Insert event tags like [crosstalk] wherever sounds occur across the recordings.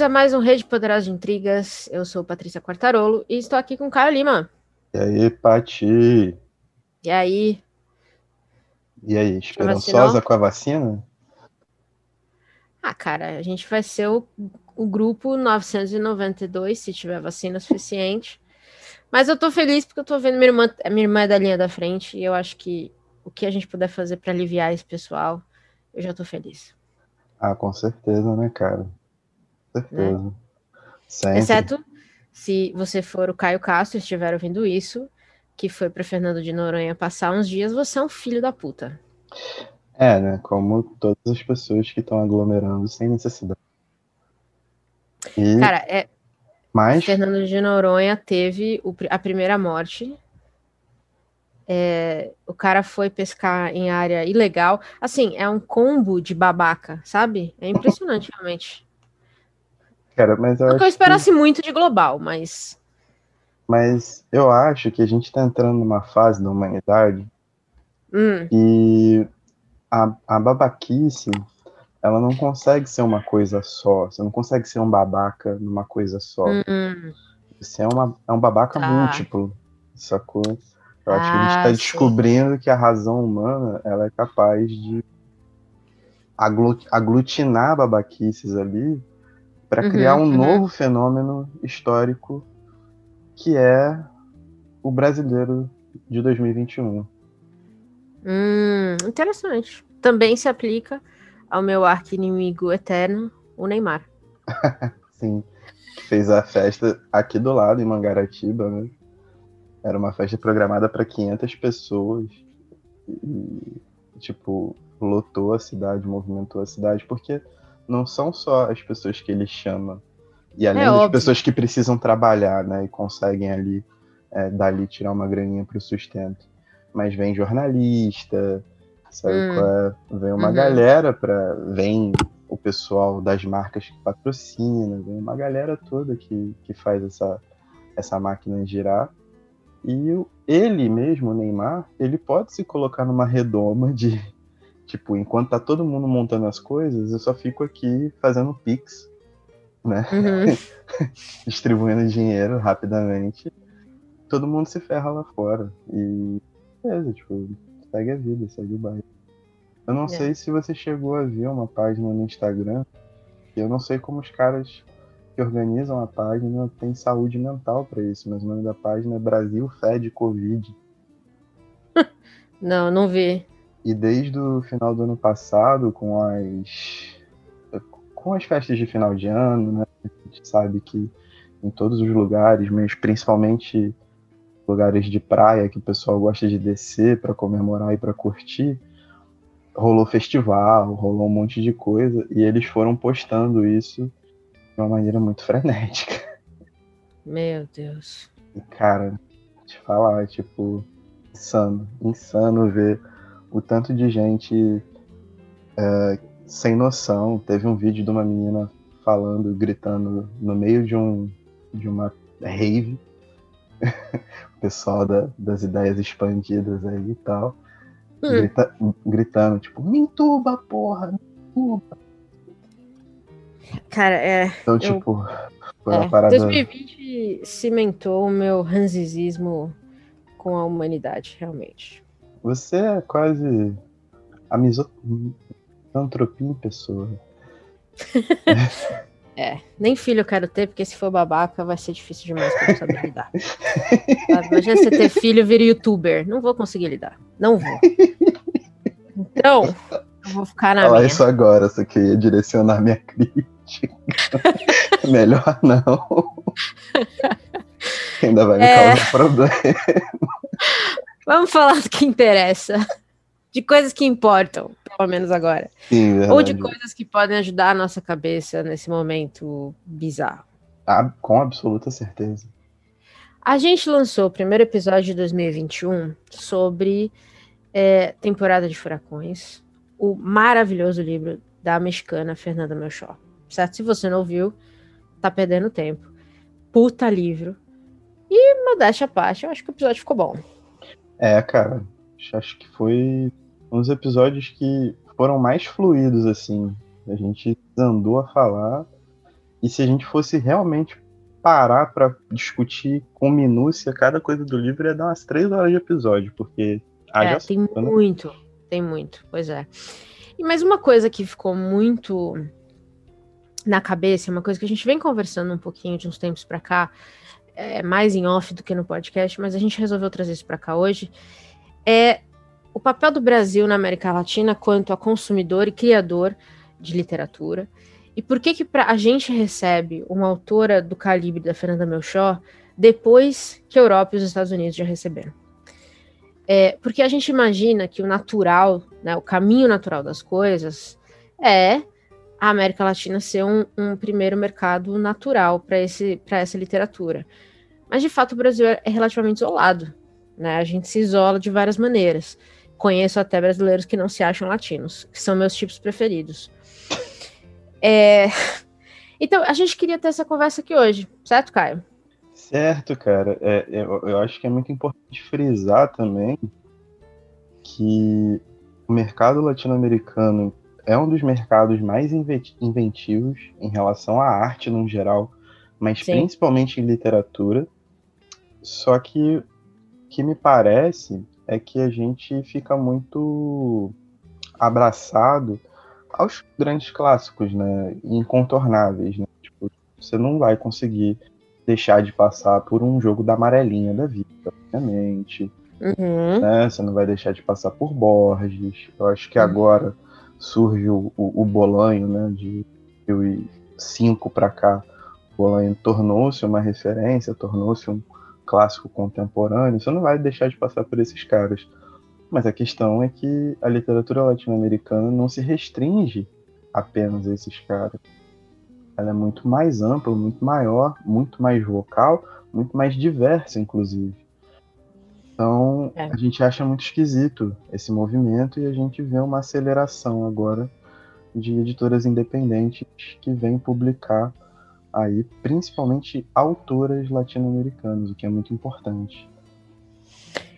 Bem-vindos a mais um Rede Poderosa de Intrigas. Eu sou Patrícia Quartarolo e estou aqui com o Caio Lima. E aí, Pati? E aí? E aí, esperançosa com a vacina? Ah, cara, a gente vai ser o, o grupo 992, se tiver vacina suficiente. Mas eu tô feliz porque eu tô vendo minha irmã, minha irmã é da linha da frente e eu acho que o que a gente puder fazer para aliviar esse pessoal, eu já tô feliz. Ah, com certeza, né, cara? Certeza. Né? Exceto se você for o Caio Castro e estiver ouvindo isso, que foi para Fernando de Noronha passar uns dias, você é um filho da puta. É, né? Como todas as pessoas que estão aglomerando sem necessidade. E... Cara, é. Mas... Fernando de Noronha teve o, a primeira morte. É, o cara foi pescar em área ilegal. Assim, é um combo de babaca, sabe? É impressionante, [laughs] realmente. Cara, mas eu Não que eu esperasse que... muito de global, mas. Mas eu acho que a gente está entrando numa fase da humanidade hum. e a, a babaquice ela não consegue ser uma coisa só. Você não consegue ser um babaca numa coisa só. Hum. Você é, uma, é um babaca tá. múltiplo, sacou? Eu acho ah, que a gente está ah, descobrindo que a razão humana ela é capaz de aglutinar babaquices ali para uhum, criar um uhum. novo fenômeno histórico que é o brasileiro de 2021. Hum, interessante. Também se aplica ao meu arqui-inimigo eterno, o Neymar. [laughs] Sim. Fez a festa aqui do lado, em Mangaratiba, né? Era uma festa programada para 500 pessoas. E, tipo, lotou a cidade, movimentou a cidade, porque não são só as pessoas que ele chama. E além é das óbvio. pessoas que precisam trabalhar, né? E conseguem ali, é, dali tirar uma graninha para o sustento. Mas vem jornalista, sabe? Hum. É? Vem uma uhum. galera para Vem o pessoal das marcas que patrocina, vem uma galera toda que, que faz essa, essa máquina girar. E ele mesmo, o Neymar, ele pode se colocar numa redoma de, Tipo, enquanto tá todo mundo montando as coisas, eu só fico aqui fazendo pix, né? Uhum. [laughs] Distribuindo dinheiro rapidamente. Todo mundo se ferra lá fora. E beleza, tipo, segue a vida, segue o bairro. Eu não é. sei se você chegou a ver uma página no Instagram. Eu não sei como os caras que organizam a página têm saúde mental para isso, mas o nome da página é Brasil Fed Covid. [laughs] Não, não vi. E desde o final do ano passado, com as com as festas de final de ano, né, a gente sabe que em todos os lugares, mas principalmente lugares de praia que o pessoal gosta de descer para comemorar e para curtir, rolou festival, rolou um monte de coisa e eles foram postando isso de uma maneira muito [laughs] frenética. Meu Deus. E cara, te falar, tipo, insano, insano ver o tanto de gente é, sem noção. Teve um vídeo de uma menina falando, gritando no meio de um de uma rave. [laughs] o pessoal da, das ideias expandidas aí e tal. Hum. Grita, gritando, tipo, Mintuba, porra, Mintuba. Cara, é. Então, tipo, é, parada. 2020 cimentou o meu ranzizismo com a humanidade, realmente. Você é quase a misantropia em pessoa. [laughs] é, nem filho eu quero ter, porque se for babaca vai ser difícil demais pra saber lidar. Imagina você ter filho e vir youtuber. Não vou conseguir lidar. Não vou. Então, eu vou ficar na Fala minha. isso agora, você queria direcionar minha crítica. [laughs] Melhor não. [laughs] Ainda vai me é... causar problema. Vamos falar do que interessa. De coisas que importam, pelo menos agora. Sim, Ou de coisas que podem ajudar a nossa cabeça nesse momento bizarro. Ah, com absoluta certeza. A gente lançou o primeiro episódio de 2021 sobre é, temporada de furacões, o maravilhoso livro da mexicana Fernanda Melchor. Certo? Se você não ouviu, tá perdendo tempo. Puta livro. E modéstia à parte, eu acho que o episódio ficou bom. É, cara, acho que foi um dos episódios que foram mais fluidos, assim. A gente andou a falar e se a gente fosse realmente parar para discutir com minúcia cada coisa do livro, ia dar umas três horas de episódio, porque. É, tem né? muito, tem muito, pois é. E mais uma coisa que ficou muito na cabeça, uma coisa que a gente vem conversando um pouquinho de uns tempos para cá, é, mais em off do que no podcast, mas a gente resolveu trazer isso para cá hoje, é o papel do Brasil na América Latina quanto a consumidor e criador de literatura. E por que que pra, a gente recebe uma autora do calibre da Fernanda Melchor depois que a Europa e os Estados Unidos já receberam? É, porque a gente imagina que o natural, né, o caminho natural das coisas é a América Latina ser um, um primeiro mercado natural para essa literatura. Mas, de fato, o Brasil é relativamente isolado. Né? A gente se isola de várias maneiras. Conheço até brasileiros que não se acham latinos, que são meus tipos preferidos. É... [laughs] Então, a gente queria ter essa conversa aqui hoje, certo, Caio? Certo, cara. É, eu, eu acho que é muito importante frisar também que o mercado latino-americano é um dos mercados mais inventivos em relação à arte no geral, mas Sim. principalmente em literatura. Só que o que me parece é que a gente fica muito abraçado aos grandes clássicos, né? Incontornáveis, né? Tipo, você não vai conseguir deixar de passar por um jogo da amarelinha da vida, obviamente. Uhum. Né? Você não vai deixar de passar por Borges. Eu acho que uhum. agora surge o, o, o, Bolanho, né? De 2005 para cá, o Bolanho tornou-se uma referência, tornou-se um clássico contemporâneo. Você não vai deixar de passar por esses caras. Mas a questão é que a literatura latino-americana não se restringe apenas a esses caras. Ela é muito mais ampla, muito maior, muito mais vocal, muito mais diversa, inclusive. Então, é. a gente acha muito esquisito esse movimento e a gente vê uma aceleração agora de editoras independentes que vêm publicar aí, principalmente autoras latino-americanas, o que é muito importante.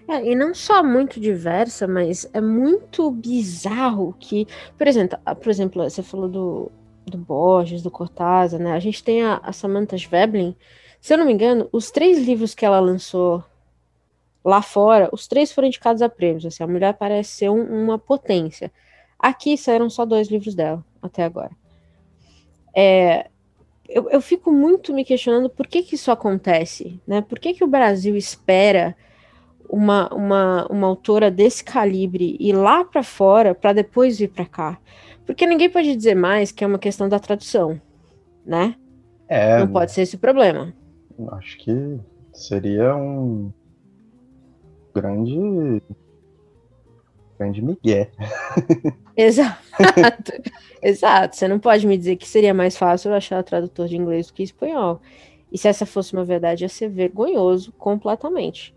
É, e não só muito diversa, mas é muito bizarro que, por exemplo, por exemplo, você falou do, do Borges, do Cortázar, né? A gente tem a, a Samantha Schweblin. Se eu não me engano, os três livros que ela lançou lá fora, os três foram indicados a prêmios. Assim, a mulher parece ser um, uma potência. Aqui saíram só dois livros dela até agora. É, eu, eu fico muito me questionando por que, que isso acontece, né? Por que, que o Brasil espera uma, uma, uma autora desse calibre ir lá para fora para depois vir para cá. Porque ninguém pode dizer mais que é uma questão da tradução, né? É, Não pode ser esse o problema. Acho que seria um grande grande migué. Exato. [laughs] Exato. Você não pode me dizer que seria mais fácil achar tradutor de inglês do que espanhol. E se essa fosse uma verdade, ia ser vergonhoso completamente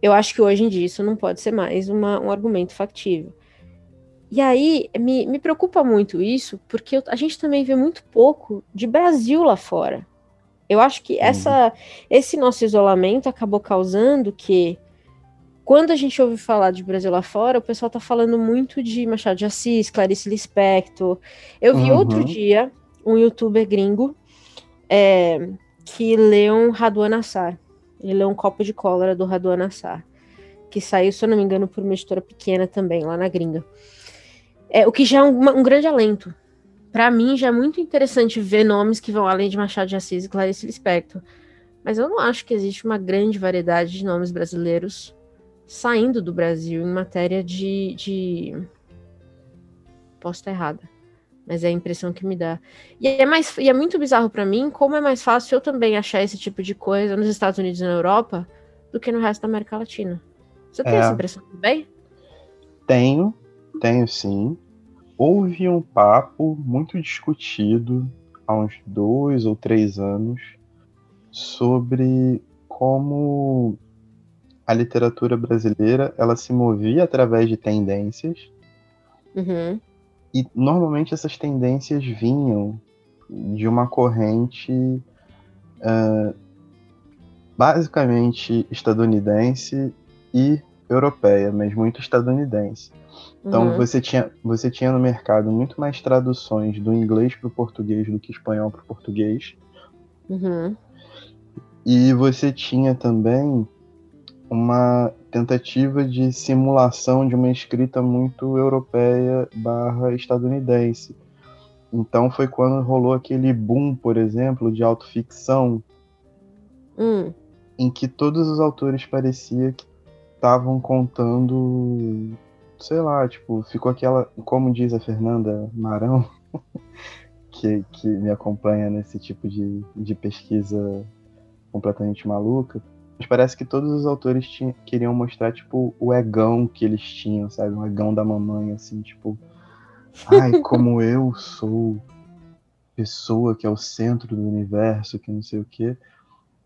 eu acho que hoje em dia isso não pode ser mais uma, um argumento factível. E aí me, me preocupa muito isso, porque eu, a gente também vê muito pouco de Brasil lá fora. Eu acho que essa, esse nosso isolamento acabou causando que, quando a gente ouve falar de Brasil lá fora, o pessoal tá falando muito de Machado de Assis, Clarice Lispector. Eu vi uhum. outro dia um youtuber gringo é, que leu Raduan Assar. Ele é um copo de cólera do Raduan Assar, que saiu, se eu não me engano, por uma editora pequena também, lá na gringa. É, o que já é um, um grande alento. Para mim, já é muito interessante ver nomes que vão além de Machado de Assis e Clarice Lispector. Mas eu não acho que existe uma grande variedade de nomes brasileiros saindo do Brasil em matéria de. de... Posso estar errada mas é a impressão que me dá. E é, mais, e é muito bizarro para mim como é mais fácil eu também achar esse tipo de coisa nos Estados Unidos e na Europa do que no resto da América Latina. Você tem é, essa impressão também? Tenho, tenho sim. Houve um papo muito discutido há uns dois ou três anos sobre como a literatura brasileira ela se movia através de tendências uhum. E normalmente essas tendências vinham de uma corrente uh, basicamente estadunidense e europeia, mas muito estadunidense. Então uhum. você, tinha, você tinha no mercado muito mais traduções do inglês para o português do que espanhol para o português. Uhum. E você tinha também uma tentativa de simulação de uma escrita muito europeia barra estadunidense. Então foi quando rolou aquele boom, por exemplo, de autoficção, hum. em que todos os autores parecia que estavam contando, sei lá, tipo, ficou aquela, como diz a Fernanda Marão, [laughs] que, que me acompanha nesse tipo de, de pesquisa completamente maluca, mas parece que todos os autores tinham, queriam mostrar, tipo, o egão que eles tinham, sabe? O egão da mamãe, assim, tipo. Ai, [laughs] como eu sou pessoa que é o centro do universo, que não sei o quê.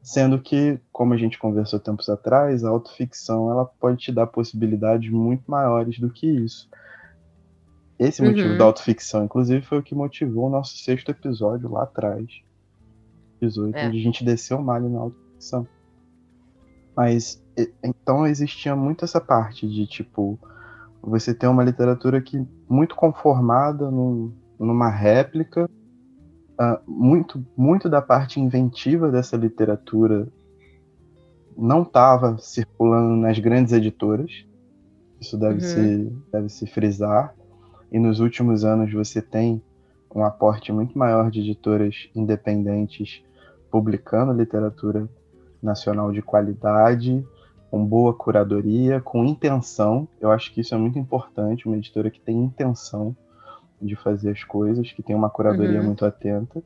Sendo que, como a gente conversou tempos atrás, a autoficção ela pode te dar possibilidades muito maiores do que isso. Esse motivo uhum. da autoficção, inclusive, foi o que motivou o nosso sexto episódio lá atrás, 18, é. onde a gente desceu o malho na autoficção. Mas então existia muito essa parte de tipo você ter uma literatura que muito conformada no, numa réplica, uh, muito muito da parte inventiva dessa literatura não estava circulando nas grandes editoras. Isso deve uhum. se deve se frisar. E nos últimos anos você tem um aporte muito maior de editoras independentes publicando literatura nacional de qualidade, com boa curadoria, com intenção. Eu acho que isso é muito importante, uma editora que tem intenção de fazer as coisas, que tem uma curadoria uhum. muito atenta.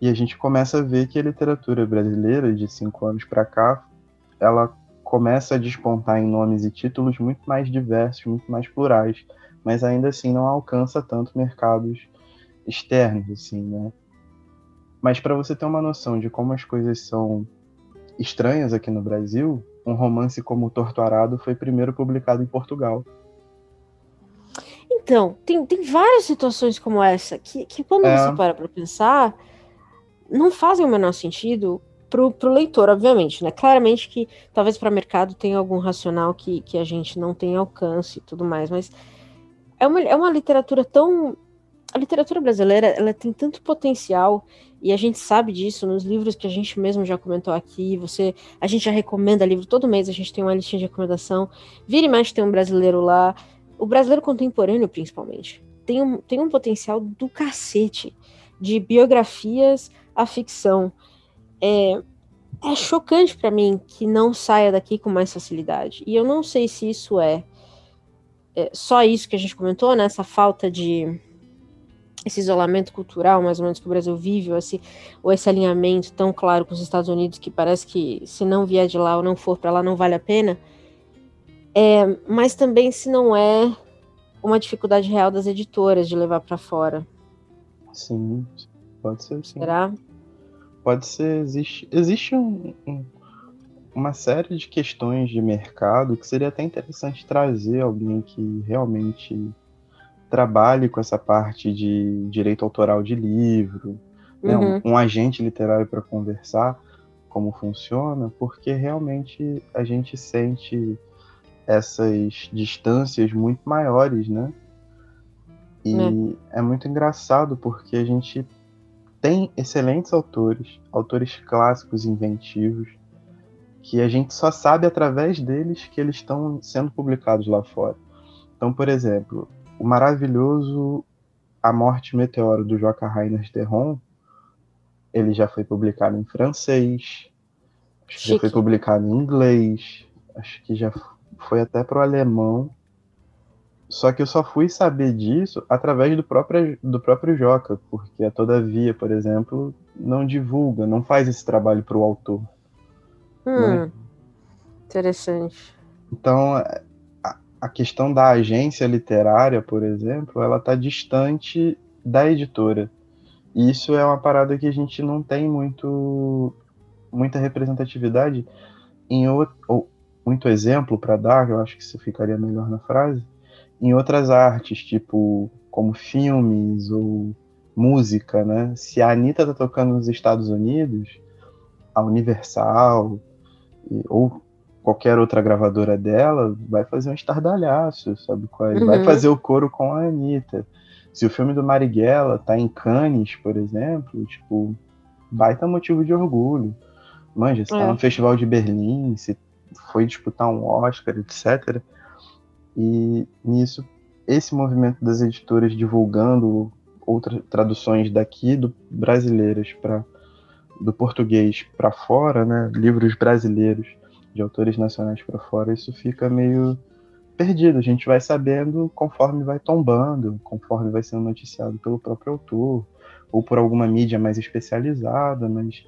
E a gente começa a ver que a literatura brasileira, de cinco anos para cá, ela começa a despontar em nomes e títulos muito mais diversos, muito mais plurais, mas ainda assim não alcança tanto mercados externos, assim, né? Mas para você ter uma noção de como as coisas são estranhas aqui no Brasil, um romance como Torturado foi primeiro publicado em Portugal. Então, tem, tem várias situações como essa que, que quando é... você para para pensar, não fazem o menor sentido pro, pro leitor, obviamente, né? Claramente que talvez para mercado tenha algum racional que, que a gente não tem alcance e tudo mais, mas é uma, é uma literatura tão. A literatura brasileira ela tem tanto potencial e a gente sabe disso nos livros que a gente mesmo já comentou aqui. Você, a gente já recomenda livro todo mês, a gente tem uma listinha de recomendação. Vira e mexe tem um brasileiro lá. O brasileiro contemporâneo, principalmente, tem um, tem um potencial do cacete de biografias à ficção. É, é chocante para mim que não saia daqui com mais facilidade. E eu não sei se isso é, é só isso que a gente comentou, né? Essa falta de esse isolamento cultural, mais ou menos, que o Brasil vive, ou esse, ou esse alinhamento tão claro com os Estados Unidos, que parece que se não vier de lá ou não for para lá, não vale a pena. É, mas também se não é uma dificuldade real das editoras de levar para fora. Sim, pode ser sim. Será? Pode ser, existe, existe um, um, uma série de questões de mercado que seria até interessante trazer alguém que realmente trabalhe com essa parte de direito autoral de livro, né, um, uhum. um agente literário para conversar como funciona, porque realmente a gente sente essas distâncias muito maiores, né? E é. é muito engraçado porque a gente tem excelentes autores, autores clássicos inventivos, que a gente só sabe através deles que eles estão sendo publicados lá fora. Então, por exemplo, o maravilhoso A Morte Meteoro do Joca Rainer Terron, ele já foi publicado em francês, acho que já foi publicado em inglês, acho que já foi até para o alemão. Só que eu só fui saber disso através do próprio, do próprio Joca, porque a Todavia, por exemplo, não divulga, não faz esse trabalho para o autor. Hum, né? Interessante. Então, a questão da agência literária, por exemplo, ela está distante da editora. E isso é uma parada que a gente não tem muito muita representatividade em outro, ou muito exemplo para dar, eu acho que isso ficaria melhor na frase, em outras artes, tipo como filmes ou música, né? Se a Anitta tá tocando nos Estados Unidos, a Universal ou qualquer outra gravadora dela, vai fazer um estardalhaço, sabe qual é? Uhum. Vai fazer o coro com a Anitta. Se o filme do Marighella tá em Cannes, por exemplo, tipo, baita motivo de orgulho. Manja, se tá é. tá no Festival de Berlim, se foi disputar um Oscar, etc. E nisso, esse movimento das editoras divulgando outras traduções daqui do brasileiras para do português para fora, né, livros brasileiros de autores nacionais para fora, isso fica meio perdido. A gente vai sabendo conforme vai tombando, conforme vai sendo noticiado pelo próprio autor ou por alguma mídia mais especializada, mas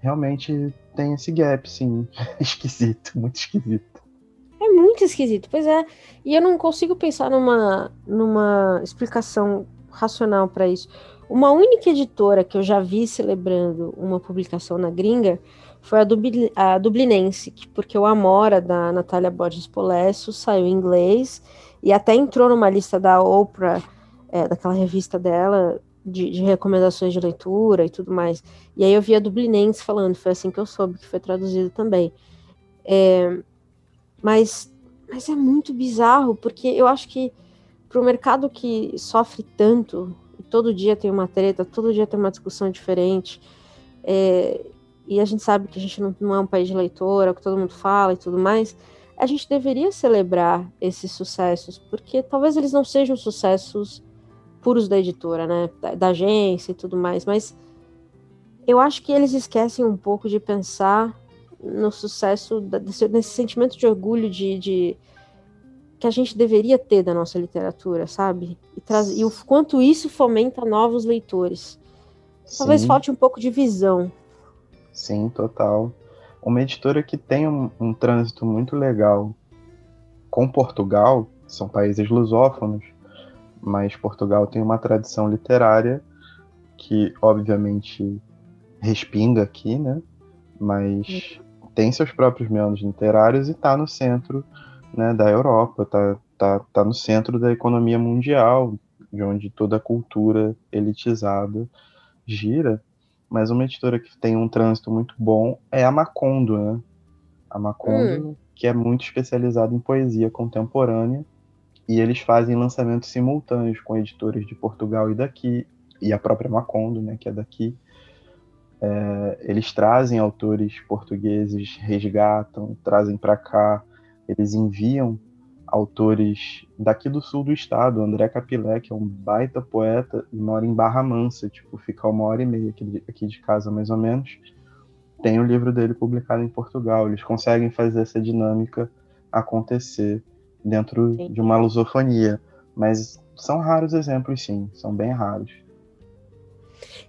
realmente tem esse gap, sim. [laughs] esquisito, muito esquisito. É muito esquisito, pois é. E eu não consigo pensar numa, numa explicação racional para isso. Uma única editora que eu já vi celebrando uma publicação na gringa foi a, Dubli, a Dublinense, porque o Amora, da Natália Borges Polesso, saiu em inglês e até entrou numa lista da Oprah, é, daquela revista dela, de, de, recomendações de leitura e tudo mais. E aí eu vi a Dublinense falando, foi assim que eu soube que foi traduzido também. É, mas, mas é muito bizarro, porque eu acho que para o mercado que sofre tanto, todo dia tem uma treta, todo dia tem uma discussão diferente, é, e a gente sabe que a gente não, não é um país de leitora, que todo mundo fala e tudo mais, a gente deveria celebrar esses sucessos, porque talvez eles não sejam sucessos puros da editora, né, da, da agência e tudo mais, mas eu acho que eles esquecem um pouco de pensar no sucesso, desse, nesse sentimento de orgulho de, de que a gente deveria ter da nossa literatura, sabe? E, traz, e o quanto isso fomenta novos leitores. Talvez Sim. falte um pouco de visão. Sim, total. Uma editora que tem um, um trânsito muito legal com Portugal, são países lusófonos, mas Portugal tem uma tradição literária que, obviamente, respinga aqui, né? Mas tem seus próprios meandros literários e está no centro né, da Europa, tá, tá, tá no centro da economia mundial, de onde toda a cultura elitizada gira. Mas uma editora que tem um trânsito muito bom é a Macondo, né? A Macondo, hum. que é muito especializada em poesia contemporânea, e eles fazem lançamentos simultâneos com editores de Portugal e daqui, e a própria Macondo, né, que é daqui. É, eles trazem autores portugueses, resgatam, trazem para cá eles enviam autores daqui do sul do estado, André Capilé, que é um baita poeta e mora em Barra Mansa, tipo, fica uma hora e meia aqui de, aqui de casa, mais ou menos. Tem o livro dele publicado em Portugal. Eles conseguem fazer essa dinâmica acontecer dentro sim. de uma lusofonia. Mas são raros exemplos, sim, são bem raros.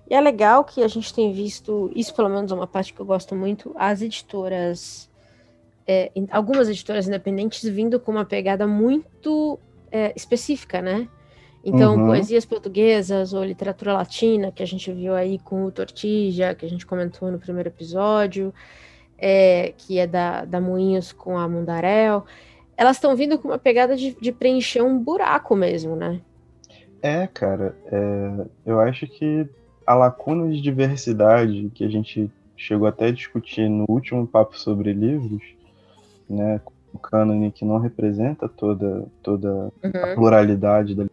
E é legal que a gente tem visto, isso pelo menos é uma parte que eu gosto muito, as editoras é, algumas editoras independentes vindo com uma pegada muito é, específica, né? Então, uhum. poesias portuguesas ou literatura latina, que a gente viu aí com o Tortija, que a gente comentou no primeiro episódio, é, que é da, da Moinhos com a Mundarel, elas estão vindo com uma pegada de, de, preencher um buraco mesmo, né? É, cara, é, eu acho que a lacuna de diversidade que a gente chegou até a discutir no último papo sobre livros, né, o cânone que não representa toda, toda uhum. a pluralidade da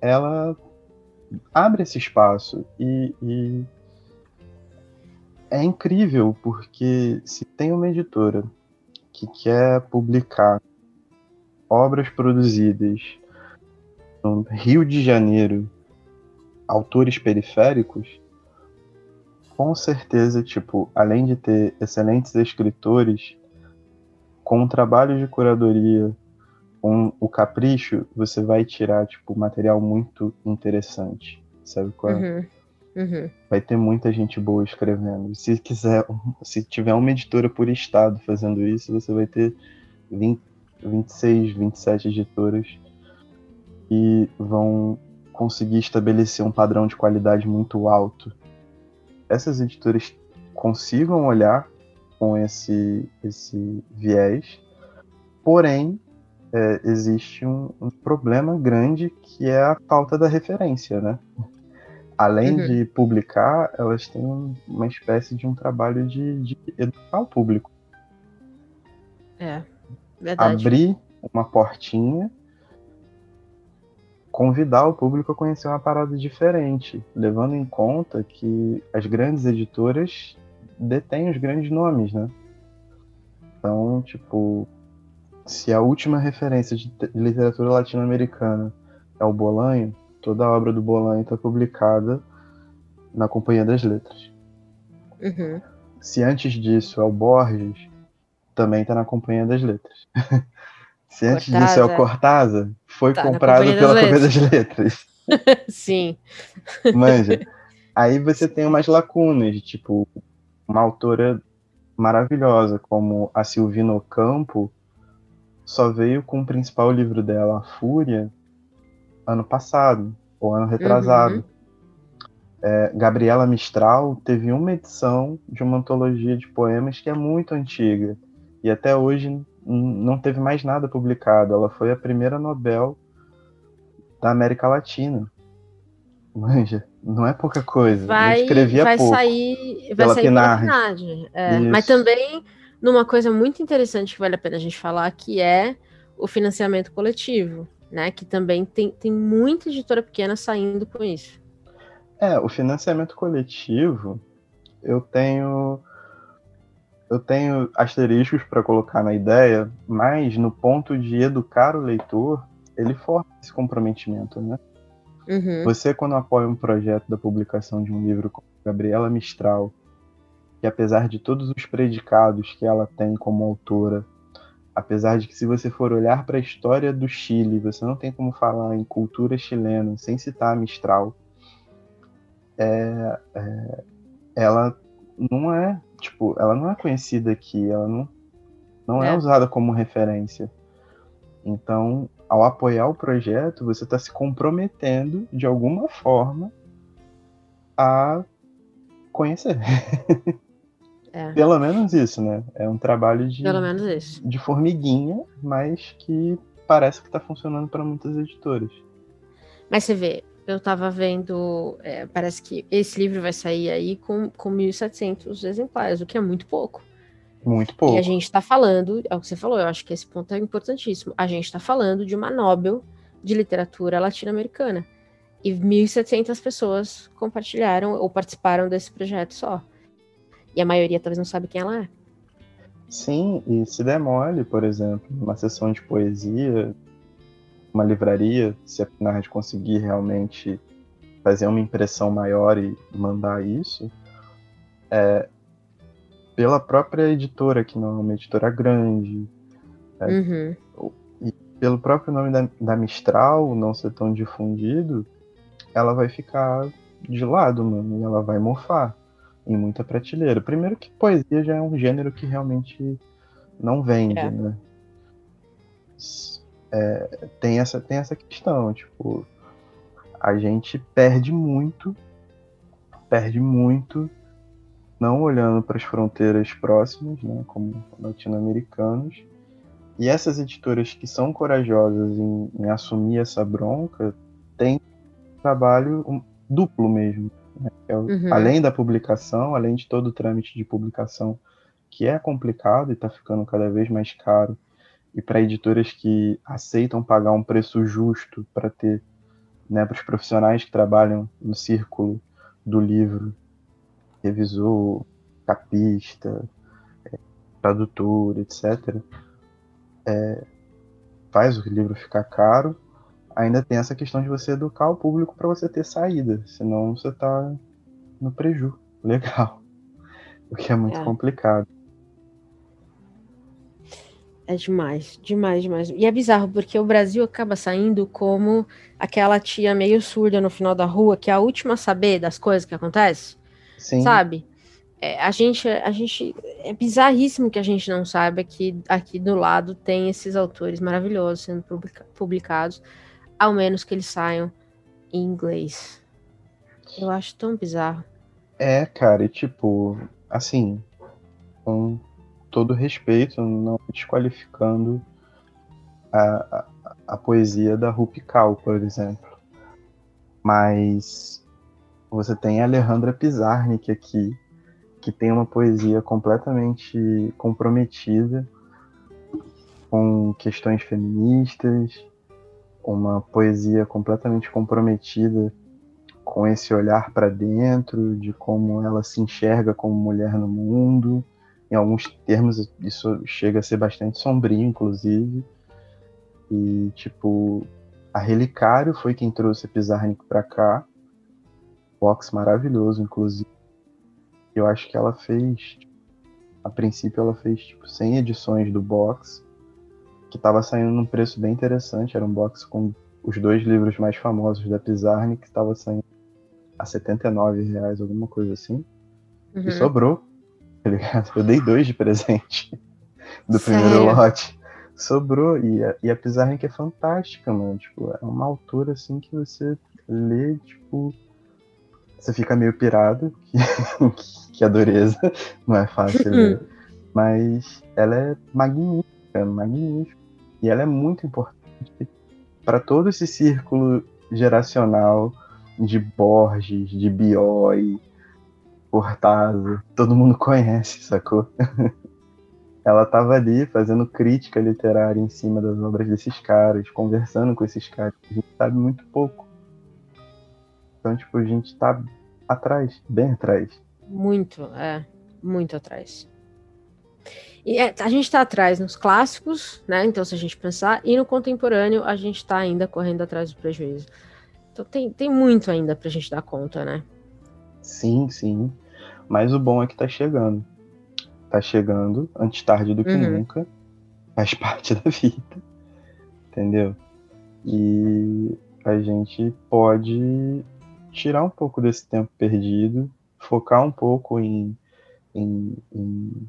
ela abre esse espaço e, e, é incrível porque se tem uma editora que quer publicar obras produzidas no Rio de Janeiro, autores periféricos, com certeza, tipo, além de ter excelentes escritores, com o trabalho de curadoria, com o capricho, você vai tirar, tipo, material muito interessante. Sabe qual é? Uhum. Uhum. Vai ter muita gente boa escrevendo. Se quiser, [laughs] se tiver uma editora por estado fazendo isso, você vai ter 20, 26, 27 editoras que vão conseguir estabelecer um padrão de qualidade muito alto. Essas editoras consigam olhar com esse, esse viés. Porém, é, existe um, um, problema grande que é a falta da referência, né? Além uhum. de publicar, elas têm uma espécie de um trabalho de, de educar o público. É, verdade. Abrir uma portinha, convidar o público a conhecer uma parada diferente, levando em conta que as grandes editoras detêm os grandes nomes, né? Então, tipo, se a última referência de, de literatura latino-americana é o Bolanho, toda a obra do Bolanho está publicada na Companhia das Letras. Uhum. Se antes disso é o Borges, também está na Companhia das Letras. [laughs] Se antes Cortázar. disso é o Cortázar, foi tá comprado pela Companhia das Letras. [laughs] [laughs] Sim. Manja. Aí você tem umas lacunas, tipo, uma autora maravilhosa como a Silvina Ocampo só veio com o principal livro dela, A Fúria, ano passado, ou ano retrasado. Uhum. É, Gabriela Mistral teve uma edição de uma antologia de poemas que é muito antiga e até hoje não teve mais nada publicado. Ela foi a primeira Nobel da América Latina. Manja, não é pouca coisa. Vai, escrevia vai pouco. Sair, vai sair Pinardi. É, mas também numa coisa muito interessante que vale a pena a gente falar, que é o financiamento coletivo, né? Que também tem, tem muita editora pequena saindo com isso. É, o financiamento coletivo, eu tenho eu tenho asteriscos para colocar na ideia, mas no ponto de educar o leitor, ele forma esse comprometimento, né? Uhum. Você, quando apoia um projeto da publicação de um livro como Gabriela Mistral, que apesar de todos os predicados que ela tem como autora, apesar de que se você for olhar para a história do Chile, você não tem como falar em cultura chilena sem citar a Mistral, é, é, ela não é tipo, ela não é conhecida aqui, ela não, não é. é usada como referência. Então, ao apoiar o projeto, você está se comprometendo de alguma forma a conhecer. É. [laughs] Pelo menos isso, né? É um trabalho de, Pelo menos isso. de formiguinha, mas que parece que está funcionando para muitas editoras. Mas você vê, eu estava vendo, é, parece que esse livro vai sair aí com, com 1.700 exemplares, o que é muito pouco. Muito pouco. E a gente está falando, é o que você falou, eu acho que esse ponto é importantíssimo. A gente está falando de uma Nobel de literatura latino-americana. E 1.700 pessoas compartilharam ou participaram desse projeto só. E a maioria talvez não sabe quem ela é. Sim, e se der mole, por exemplo, uma sessão de poesia, uma livraria, se a Pinard conseguir realmente fazer uma impressão maior e mandar isso, é, pela própria editora, que não é uma editora grande, é, uhum. e pelo próprio nome da, da, Mistral não ser tão difundido, ela vai ficar de lado, mano, e ela vai morfar em muita prateleira. Primeiro que poesia já é um gênero que realmente não vende, é. né? É, tem, essa, tem essa questão, tipo, a gente perde muito, perde muito não olhando para as fronteiras próximas, né, como latino-americanos. E essas editoras que são corajosas em, em assumir essa bronca têm um trabalho duplo mesmo. Né, é, uhum. Além da publicação, além de todo o trâmite de publicação, que é complicado e está ficando cada vez mais caro, e para editoras que aceitam pagar um preço justo para ter, né, para os profissionais que trabalham no círculo do livro, revisor, capista, é, tradutor, etc., é, faz o livro ficar caro. Ainda tem essa questão de você educar o público para você ter saída, senão você está no preju. [laughs] Legal. O que é muito é. complicado. É demais, demais, demais. E é bizarro, porque o Brasil acaba saindo como aquela tia meio surda no final da rua, que é a última a saber das coisas que acontecem. Sim. Sabe? É, a gente, a gente. É bizarríssimo que a gente não saiba que aqui do lado tem esses autores maravilhosos sendo publica publicados, ao menos que eles saiam em inglês. Eu acho tão bizarro. É, cara, e tipo, assim, com todo respeito, não desqualificando a, a, a poesia da Rupi Kaur, por exemplo. Mas você tem a Alejandra Pizarnik aqui, que tem uma poesia completamente comprometida com questões feministas, uma poesia completamente comprometida com esse olhar para dentro, de como ela se enxerga como mulher no mundo. Em alguns termos, isso chega a ser bastante sombrio, inclusive. E, tipo, a Relicário foi quem trouxe a Pizarnik para cá. Box maravilhoso, inclusive. Eu acho que ela fez. A princípio, ela fez tipo 100 edições do box que estava saindo num preço bem interessante. Era um box com os dois livros mais famosos da Pizarnik, que estava saindo a 79 reais, alguma coisa assim. Uhum. E sobrou, tá ligado? Eu dei dois de presente [laughs] do Sério? primeiro lote. Sobrou. E a, e a Pizarnik é fantástica, mano. Tipo, é uma altura assim que você lê, tipo. Você fica meio pirado, que, [laughs] que a dureza [laughs] não é fácil ler. Mas ela é magnífica, magnífica. E ela é muito importante para todo esse círculo geracional de Borges, de Bioy, Cortázar. Todo mundo conhece, sacou? [laughs] ela estava ali fazendo crítica literária em cima das obras desses caras, conversando com esses caras. A gente sabe muito pouco. Então, tipo, a gente tá atrás, bem atrás. Muito, é. Muito atrás. E é, a gente está atrás nos clássicos, né? Então, se a gente pensar, e no contemporâneo, a gente está ainda correndo atrás do prejuízo. Então, tem, tem muito ainda para a gente dar conta, né? Sim, sim. Mas o bom é que está chegando. Está chegando, antes tarde do que uhum. nunca. Faz [laughs] parte da vida. Entendeu? E a gente pode tirar um pouco desse tempo perdido, focar um pouco em, em, em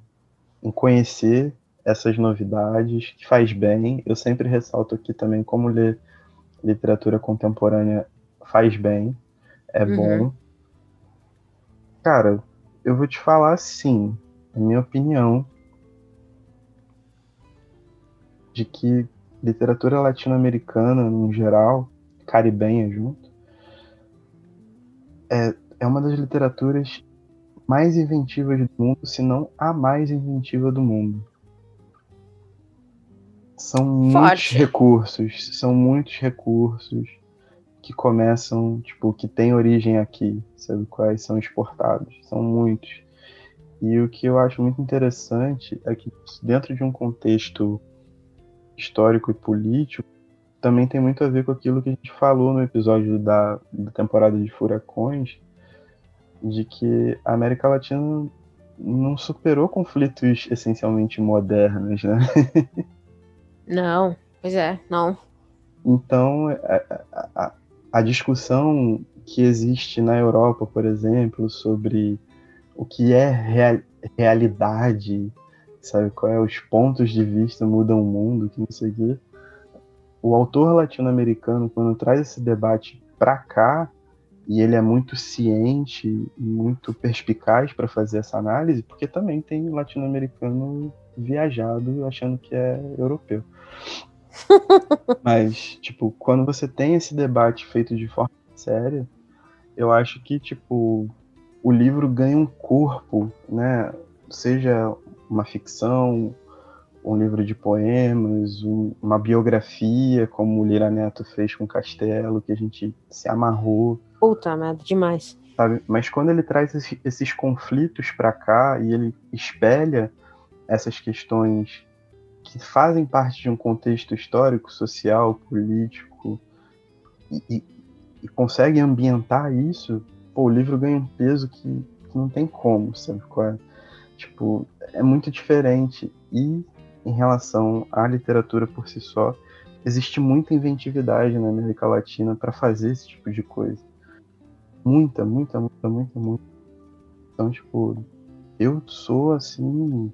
em conhecer essas novidades, que faz bem. Eu sempre ressalto aqui também como ler literatura contemporânea faz bem, é uhum. bom. Cara, eu vou te falar sim, a minha opinião de que literatura latino-americana, no geral, caribenha junto, é, é uma das literaturas mais inventivas do mundo, se não a mais inventiva do mundo. São muitos recursos, são muitos recursos que começam, tipo, que têm origem aqui, sabe quais são exportados, são muitos. E o que eu acho muito interessante é que dentro de um contexto histórico e político, também tem muito a ver com aquilo que a gente falou no episódio da, da temporada de Furacões, de que a América Latina não superou conflitos essencialmente modernos, né? [laughs] Não, pois é, não. Então, a, a, a, discussão que existe na Europa, por exemplo, sobre o que é real, realidade, sabe qual é, os pontos de vista mudam o mundo, que não sei o quê. O autor latino-americano, quando traz esse debate para cá, e ele é muito ciente, muito perspicaz para fazer essa análise, porque também tem latino-americano viajado achando que é europeu. [laughs] Mas, tipo, quando você tem esse debate feito de forma séria, eu acho que, tipo, o livro ganha um corpo, né? Seja uma ficção, um livro de poemas, um, uma biografia, como o Lira Neto fez com Castelo, que a gente se amarrou. Puta merda, demais. Sabe? Mas quando ele traz esses, esses conflitos para cá e ele espelha essas questões que fazem parte de um contexto histórico, social, político e, e, e consegue ambientar isso, pô, o livro ganha um peso que, que não tem como, sabe? É? Tipo, é muito diferente. E em relação à literatura por si só, existe muita inventividade na América Latina para fazer esse tipo de coisa. Muita, muita, muita, muita, muita. Então, tipo, eu sou assim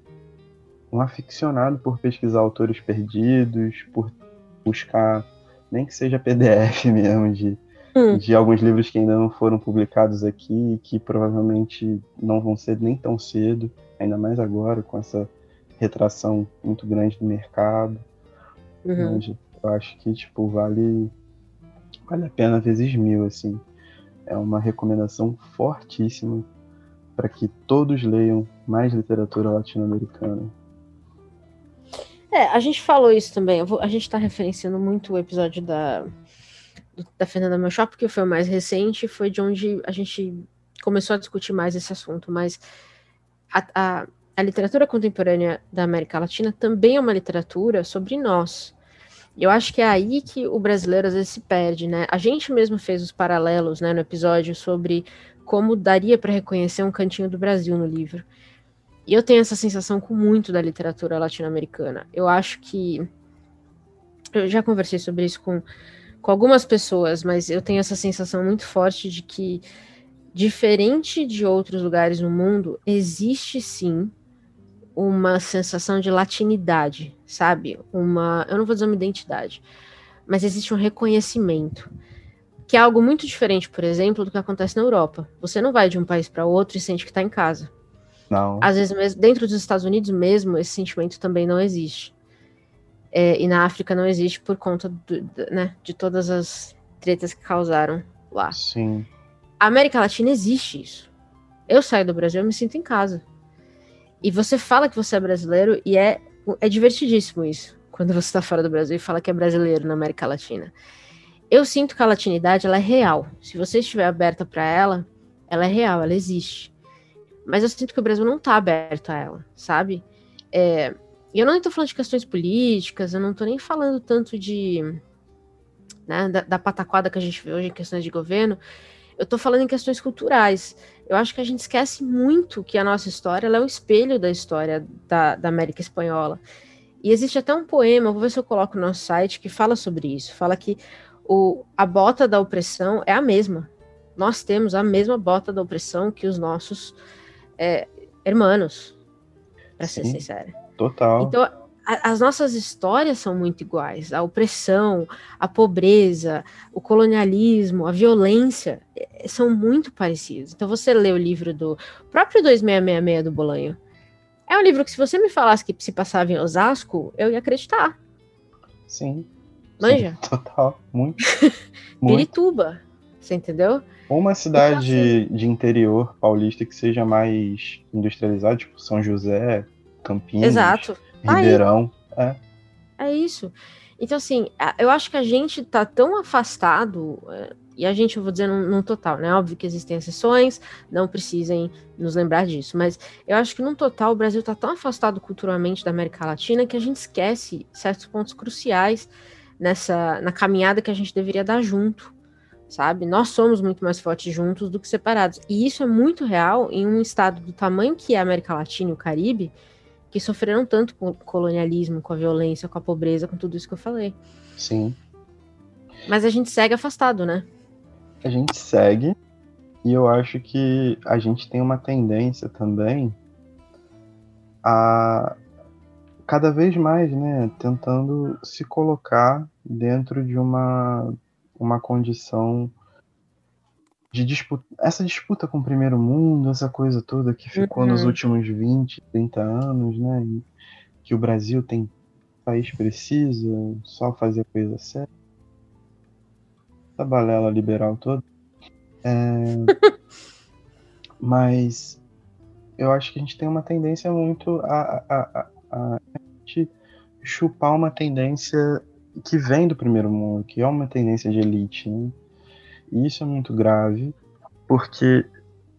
um aficionado por pesquisar autores perdidos, por buscar nem que seja PDF [laughs] mesmo de, hum. de alguns livros que ainda não foram publicados aqui, que provavelmente não vão ser nem tão cedo, ainda mais agora com essa retração muito grande do mercado. Uhum. eu acho que, tipo, vale, vale a pena vezes mil, assim. É uma recomendação fortíssima para que todos leiam mais literatura latino-americana. É, a gente falou isso também. Vou, a gente tá referenciando muito o episódio da, da Fernanda Melchor, porque foi o mais recente, foi de onde a gente começou a discutir mais esse assunto. Mas a, a, a literatura contemporânea da América Latina também é uma literatura sobre nós. Eu acho que é aí que o brasileiro às vezes se perde, né? A gente mesmo fez os paralelos, né, no episódio sobre como daria para reconhecer um cantinho do Brasil no livro. E eu tenho essa sensação com muito da literatura latino-americana. Eu acho que. Eu já conversei sobre isso com, com algumas pessoas, mas eu tenho essa sensação muito forte de que, diferente de outros lugares no mundo, existe sim uma sensação de latinidade, sabe? Uma. Eu não vou dizer uma identidade, mas existe um reconhecimento. Que é algo muito diferente, por exemplo, do que acontece na Europa. Você não vai de um país para outro e sente que está em casa não. Às vezes, mesmo, dentro dos Estados Unidos mesmo, esse sentimento também não existe. É, e na África não existe por conta do, né, de todas as tretas que causaram lá. Sim. A América Latina existe isso. Eu saio do Brasil, eu me sinto em casa. E você fala que você é brasileiro e é, é divertidíssimo isso. Quando você está fora do Brasil e fala que é brasileiro na América Latina. Eu sinto que a latinidade ela é real. Se você estiver aberta para ela, ela é real, ela existe. Mas eu sinto que o Brasil não está aberto a ela, sabe? É, e eu não estou falando de questões políticas, eu não estou nem falando tanto de. Né, da, da, pataquada que a gente vê hoje em questões de governo, eu estou falando em questões culturais. Eu acho que a gente esquece muito que a nossa história é o espelho da história da, da América Espanhola. E existe até um poema, vou ver se eu coloco no nosso site, que fala sobre isso. Fala que o, a bota da opressão é a mesma. Nós temos a mesma bota da opressão que os nossos é, hermanos, para ser sincera. Total. Então, a, as nossas histórias são muito iguais. A opressão, a pobreza, o colonialismo, a violência é, são muito parecidos. Então, você lê o livro do próprio 2666 do Bolanho. É um livro que, se você me falasse que se passava em Osasco, eu ia acreditar. Sim. Manja? Sim, total. Muito. muito. [laughs] Pirituba. Você entendeu? Uma cidade de interior paulista que seja mais industrializada, tipo São José, Campinas, Exato. Ribeirão. É. é isso. Então, assim, eu acho que a gente tá tão afastado, é, e a gente, eu vou dizer num, total, né? Óbvio que existem exceções, não precisem nos lembrar disso, mas eu acho que num total o Brasil tá tão afastado culturalmente da América Latina que a gente esquece certos pontos cruciais nessa na caminhada que a gente deveria dar junto sabe? Nós somos muito mais fortes juntos do que separados. E isso é muito real em um estado do tamanho que é a América Latina e o Caribe, que sofreram tanto com o colonialismo, com a violência, com a pobreza, com tudo isso que eu falei. Sim. Mas a gente segue afastado, né? A gente segue, e eu acho que a gente tem uma tendência também a cada vez mais, né, tentando se colocar dentro de uma uma condição de disputa, essa disputa com o primeiro mundo, essa coisa toda que ficou uhum. nos últimos 20, 30 anos, né? E que o Brasil tem país precisa só fazer a coisa certa. Essa balela liberal toda. É... [laughs] Mas eu acho que a gente tem uma tendência muito a, a, a, a chupar uma tendência que vem do primeiro mundo, que é uma tendência de elite. Né? E isso é muito grave, porque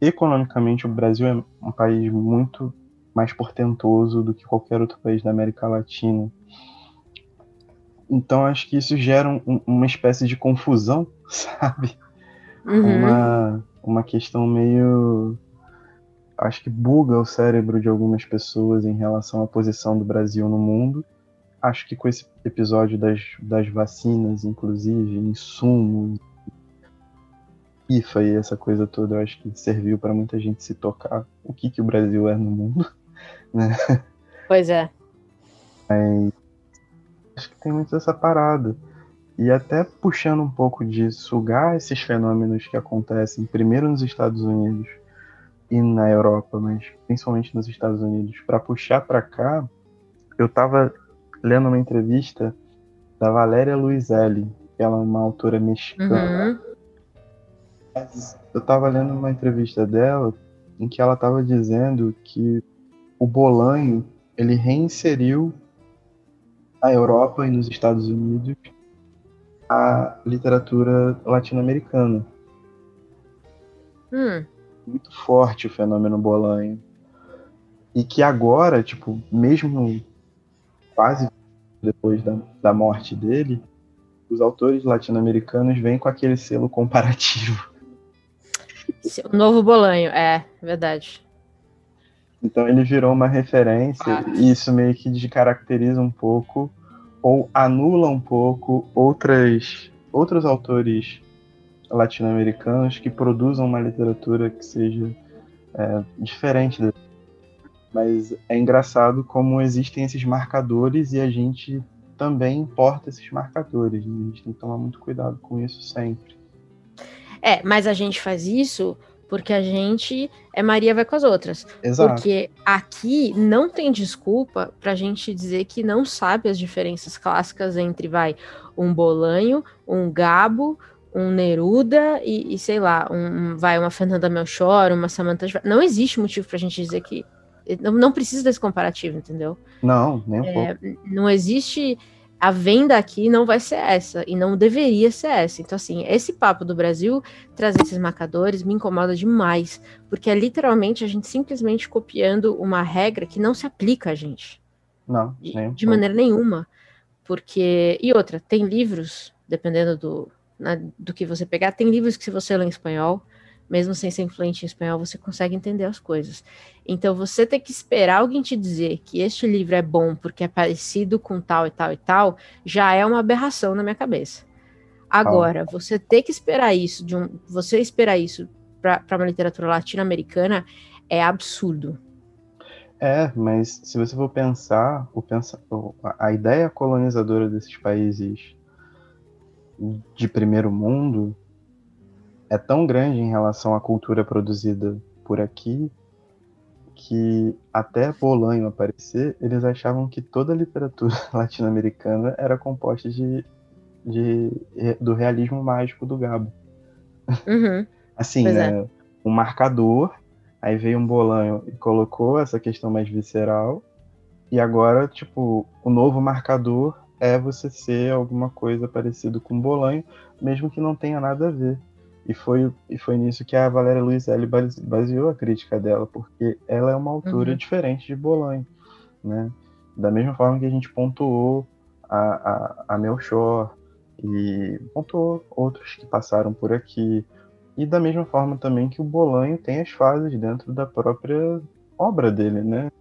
economicamente o Brasil é um país muito mais portentoso do que qualquer outro país da América Latina. Então acho que isso gera um, uma espécie de confusão, [laughs] sabe? Uhum. Uma, uma questão meio. Acho que buga o cérebro de algumas pessoas em relação à posição do Brasil no mundo acho que com esse episódio das, das vacinas, inclusive, insumos, IFA e essa coisa toda, eu acho que serviu para muita gente se tocar o que, que o Brasil é no mundo, [laughs] né? Pois é. Mas acho que tem muito essa parada. E até puxando um pouco de sugar esses fenômenos que acontecem primeiro nos Estados Unidos e na Europa, mas principalmente nos Estados Unidos, para puxar para cá, eu tava lendo uma entrevista da Valéria Luizelli, que ela é uma autora mexicana. Uhum. Eu estava lendo uma entrevista dela em que ela estava dizendo que o Bolanho ele reinseriu na Europa e nos Estados Unidos a literatura latino-americana. Hum. Muito forte o fenômeno Bolanho. E que agora, tipo, mesmo quase depois da, da morte dele, os autores latino-americanos vêm com aquele selo comparativo. O novo Bolanho, é, verdade. Então ele virou uma referência ah. e isso meio que descaracteriza um pouco ou anula um pouco outras, outros autores latino-americanos que produzam uma literatura que seja é, diferente. Mas é engraçado como existem esses marcadores e a gente também importa esses marcadores. Né? A gente tem que tomar muito cuidado com isso sempre. É, mas a gente faz isso porque a gente é Maria vai com as outras. Exato. Porque aqui não tem desculpa pra gente dizer que não sabe as diferenças clássicas entre, vai, um Bolanho, um Gabo, um Neruda e, e sei lá, um, vai, uma Fernanda Melchor, uma Samantha... Não existe motivo pra gente dizer que... Não, não precisa desse comparativo, entendeu? Não, nem um é, pouco. Não existe a venda aqui não vai ser essa e não deveria ser essa. Então, assim, esse papo do Brasil trazer esses marcadores me incomoda demais, porque é literalmente a gente simplesmente copiando uma regra que não se aplica a gente. Não, de, de maneira nenhuma. Porque. E outra, tem livros, dependendo do, né, do que você pegar, tem livros que, se você lê em espanhol, mesmo sem ser influente em espanhol, você consegue entender as coisas. Então, você ter que esperar alguém te dizer que este livro é bom porque é parecido com tal e tal e tal, já é uma aberração na minha cabeça. Agora, oh. você ter que esperar isso, de um, você esperar isso para uma literatura latino-americana é absurdo. É, mas se você for pensar, o pensa, a ideia colonizadora desses países de primeiro mundo é tão grande em relação à cultura produzida por aqui que até Bolanho aparecer, eles achavam que toda a literatura [laughs] latino-americana era composta de, de, do realismo mágico do Gabo. Uhum. assim, pois né? É. Um marcador, aí veio um Bolanho e colocou essa questão mais visceral, e agora, tipo, o novo marcador é você ser alguma coisa parecido com Bolanho, mesmo que não tenha nada a ver. E foi, e foi nisso que a Valéria Luizelli baseou a crítica dela, porque ela é uma autora uhum. diferente de Bolanho, né? Da mesma forma que a gente pontuou a, a, a Melchor e pontuou outros que passaram por aqui. E da mesma forma também que o Bolanho tem as fases dentro da própria obra dele, né?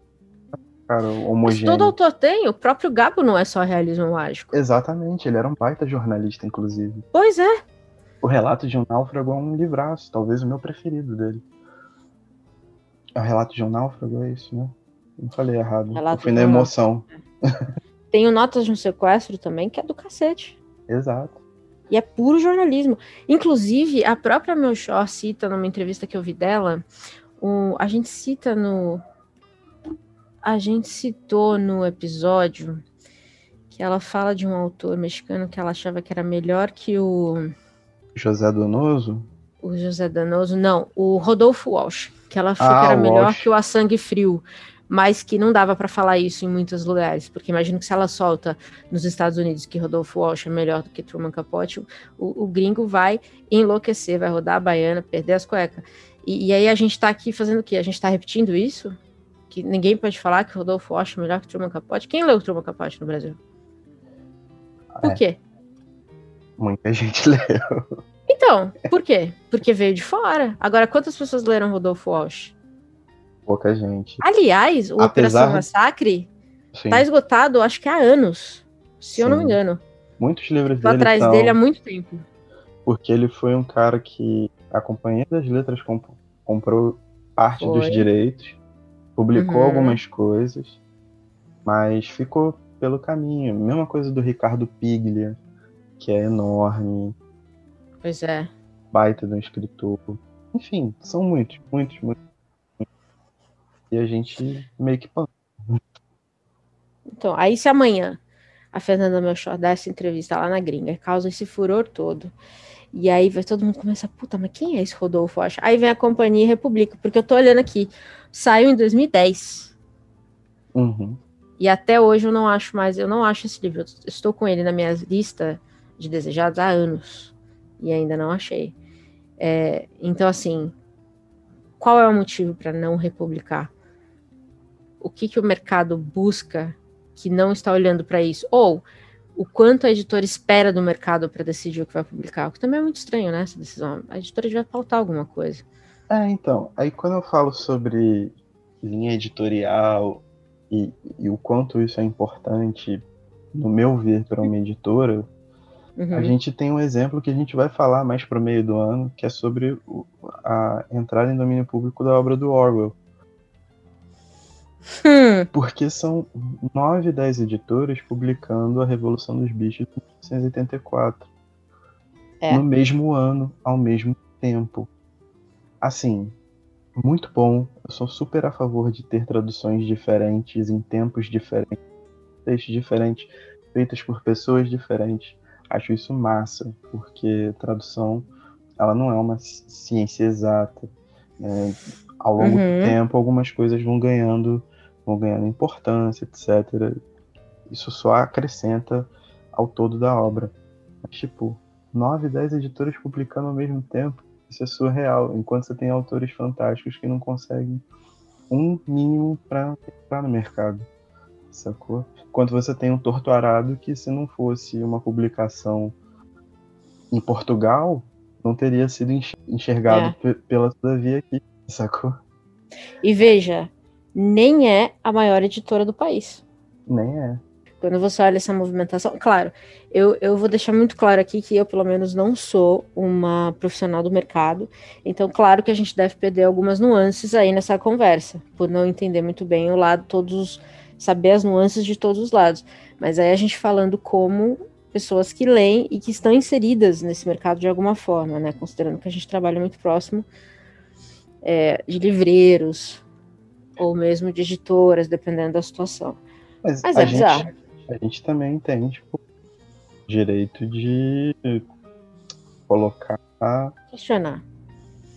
Cara, homogêneo. Mas todo autor tem, o próprio Gabo não é só realismo mágico. Exatamente, ele era um baita jornalista, inclusive. Pois é, o Relato de um Náufrago é um livraço, talvez o meu preferido dele. É o Relato de um Náufrago, é isso, né? Não falei errado. Relato Eu fui na emoção. [laughs] Tem o Notas de um Sequestro também, que é do cacete. Exato. E é puro jornalismo. Inclusive, a própria Melchor cita numa entrevista que eu vi dela, o, a gente cita no. A gente citou no episódio que ela fala de um autor mexicano que ela achava que era melhor que o José Donoso? O José Donoso, não, o Rodolfo Walsh, que ela achou ah, que era melhor Walsh. que o A Sangue Frio, mas que não dava para falar isso em muitos lugares, porque imagino que se ela solta nos Estados Unidos que Rodolfo Walsh é melhor do que Truman Capote, o, o gringo vai enlouquecer, vai rodar a baiana, perder as cuecas. E, e aí a gente tá aqui fazendo o quê? A gente tá repetindo isso? Que ninguém pode falar que Rodolfo Walsh é melhor que Truman Capote? Quem leu Truman Capote no Brasil? Por é. quê? Muita gente [laughs] leu. Então, por quê? Porque veio de fora. Agora, quantas pessoas leram Rodolfo Walsh? Pouca gente. Aliás, o Apesar... Operação Massacre Sim. tá esgotado, acho que há anos. Se Sim. eu não me engano. Muitos livros Tô dele. atrás são... dele há muito tempo. Porque ele foi um cara que a Companhia das Letras comp comprou parte foi. dos direitos, publicou uhum. algumas coisas, mas ficou pelo caminho. Mesma coisa do Ricardo Piglia que é enorme. Pois é. Baita de um escritor. Enfim, são muitos, muitos, muitos. E a gente meio que Então, aí se amanhã a Fernanda Melchor dá essa entrevista lá na gringa, causa esse furor todo. E aí vai todo mundo começar, puta, mas quem é esse Rodolfo Acha? Aí vem a Companhia República, porque eu tô olhando aqui, saiu em 2010. Uhum. E até hoje eu não acho mais, eu não acho esse livro. Eu estou com ele na minha lista de desejados há anos e ainda não achei. É, então, assim, qual é o motivo para não republicar? O que, que o mercado busca que não está olhando para isso? Ou o quanto a editora espera do mercado para decidir o que vai publicar? O que também é muito estranho, né? Essa decisão. A editora vai pautar alguma coisa. É, então. Aí quando eu falo sobre linha editorial e, e o quanto isso é importante, no meu ver, para uma editora, uhum. a gente tem um exemplo que a gente vai falar mais para o meio do ano, que é sobre a entrada em domínio público da obra do Orwell. Hum. Porque são nove, dez editoras publicando A Revolução dos Bichos em 1984. É. No mesmo ano, ao mesmo tempo. Assim, muito bom. Eu sou super a favor de ter traduções diferentes, em tempos diferentes, textos diferentes, feitas por pessoas diferentes. Acho isso massa, porque tradução ela não é uma ciência exata. Né? Ao longo uhum. do tempo, algumas coisas vão ganhando, vão ganhando importância, etc. Isso só acrescenta ao todo da obra. Mas, tipo, nove, dez editoras publicando ao mesmo tempo isso é surreal. Enquanto você tem autores fantásticos que não conseguem um mínimo para entrar no mercado. Sacou? Enquanto você tem um Torturado que, se não fosse uma publicação em Portugal, não teria sido enxergado é. pela Todavia aqui. Sacou? E veja, nem é a maior editora do país. Nem é. Quando você olha essa movimentação, claro, eu, eu vou deixar muito claro aqui que eu, pelo menos, não sou uma profissional do mercado. Então, claro que a gente deve perder algumas nuances aí nessa conversa, por não entender muito bem o lado, todos, saber as nuances de todos os lados. Mas aí a gente falando como pessoas que leem e que estão inseridas nesse mercado de alguma forma, né? Considerando que a gente trabalha muito próximo é, de livreiros ou mesmo de editoras, dependendo da situação. Mas, Mas é gente, bizarro a gente também tem, tipo, direito de colocar. Questionar.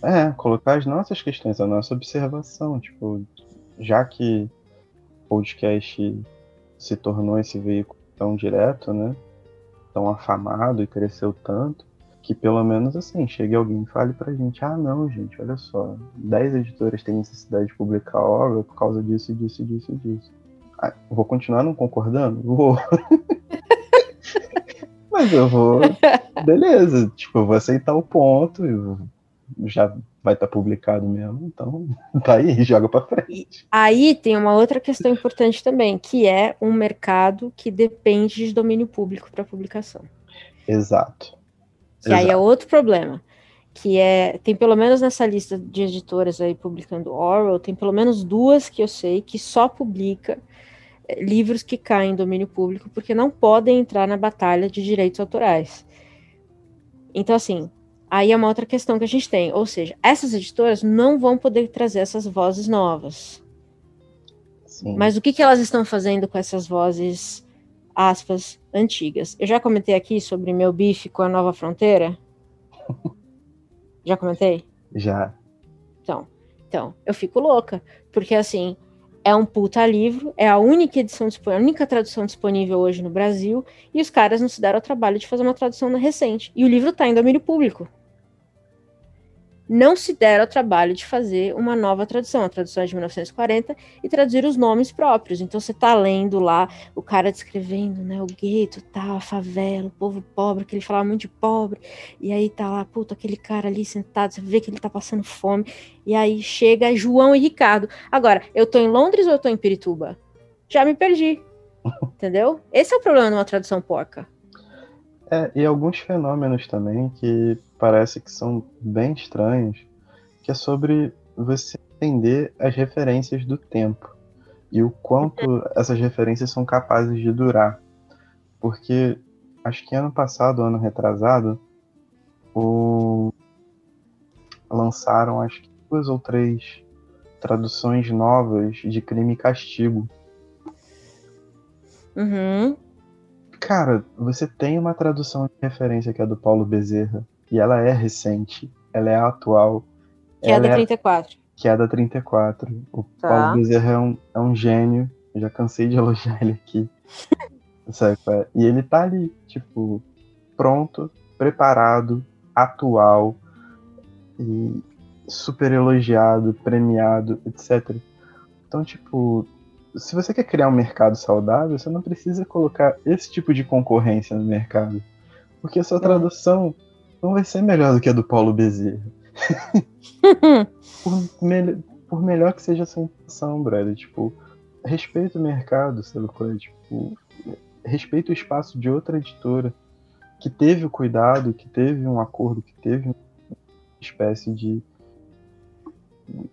É, colocar as nossas questões, a nossa observação. Tipo, já que podcast se tornou esse veículo tão direto, né? Tão afamado e cresceu tanto, que pelo menos assim, chegue alguém e fale pra gente, ah não, gente, olha só, 10 editoras têm necessidade de publicar obra por causa disso, disso, disso e disso. Ah, vou continuar não concordando? Vou. [laughs] Mas eu vou. [laughs] Beleza, tipo, eu vou aceitar o ponto, já vai estar tá publicado mesmo, então [laughs] tá aí, joga para frente. E aí tem uma outra questão importante também, que é um mercado que depende de domínio público para publicação. Exato. Exato. aí é outro problema, que é tem pelo menos nessa lista de editoras aí publicando Orwell, tem pelo menos duas que eu sei que só publica livros que caem em domínio público porque não podem entrar na batalha de direitos autorais. Então, assim, aí é uma outra questão que a gente tem. Ou seja, essas editoras não vão poder trazer essas vozes novas. Sim. Mas o que, que elas estão fazendo com essas vozes, aspas, antigas? Eu já comentei aqui sobre meu bife com a Nova Fronteira? [laughs] já comentei? Já. Então, então, eu fico louca, porque assim, é um puta livro, é a única edição disponível, a única tradução disponível hoje no Brasil, e os caras não se deram ao trabalho de fazer uma tradução recente. E o livro está em domínio público não se deram ao trabalho de fazer uma nova tradução, a tradução é de 1940, e traduzir os nomes próprios. Então você tá lendo lá o cara descrevendo, né, o gueto, tal, a favela, o povo pobre, que ele falava muito de pobre, e aí tá lá, puta, aquele cara ali sentado, você vê que ele tá passando fome, e aí chega João e Ricardo. Agora, eu tô em Londres ou eu tô em Pirituba? Já me perdi. [laughs] Entendeu? Esse é o problema de uma tradução porca. É, e alguns fenômenos também que parece que são bem estranhos, que é sobre você entender as referências do tempo e o quanto essas referências são capazes de durar. Porque acho que ano passado, ano retrasado, o... lançaram acho que duas ou três traduções novas de crime e castigo. Uhum. Cara, você tem uma tradução de referência que é do Paulo Bezerra, e ela é recente, ela é atual. Que é da 34. É, que é da 34. O tá. Paulo Bezerra é um, é um gênio, Eu já cansei de [laughs] elogiar ele aqui. Sabe? É? E ele tá ali, tipo, pronto, preparado, atual e super elogiado, premiado, etc. Então, tipo, se você quer criar um mercado saudável, você não precisa colocar esse tipo de concorrência no mercado. Porque a sua tradução não vai ser melhor do que a do Paulo Bezerra. [laughs] por, me por, melhor que seja a sua intenção, brother, tipo, respeita o mercado, sabe qual é? Tipo, respeita o espaço de outra editora que teve o cuidado, que teve um acordo, que teve uma espécie de,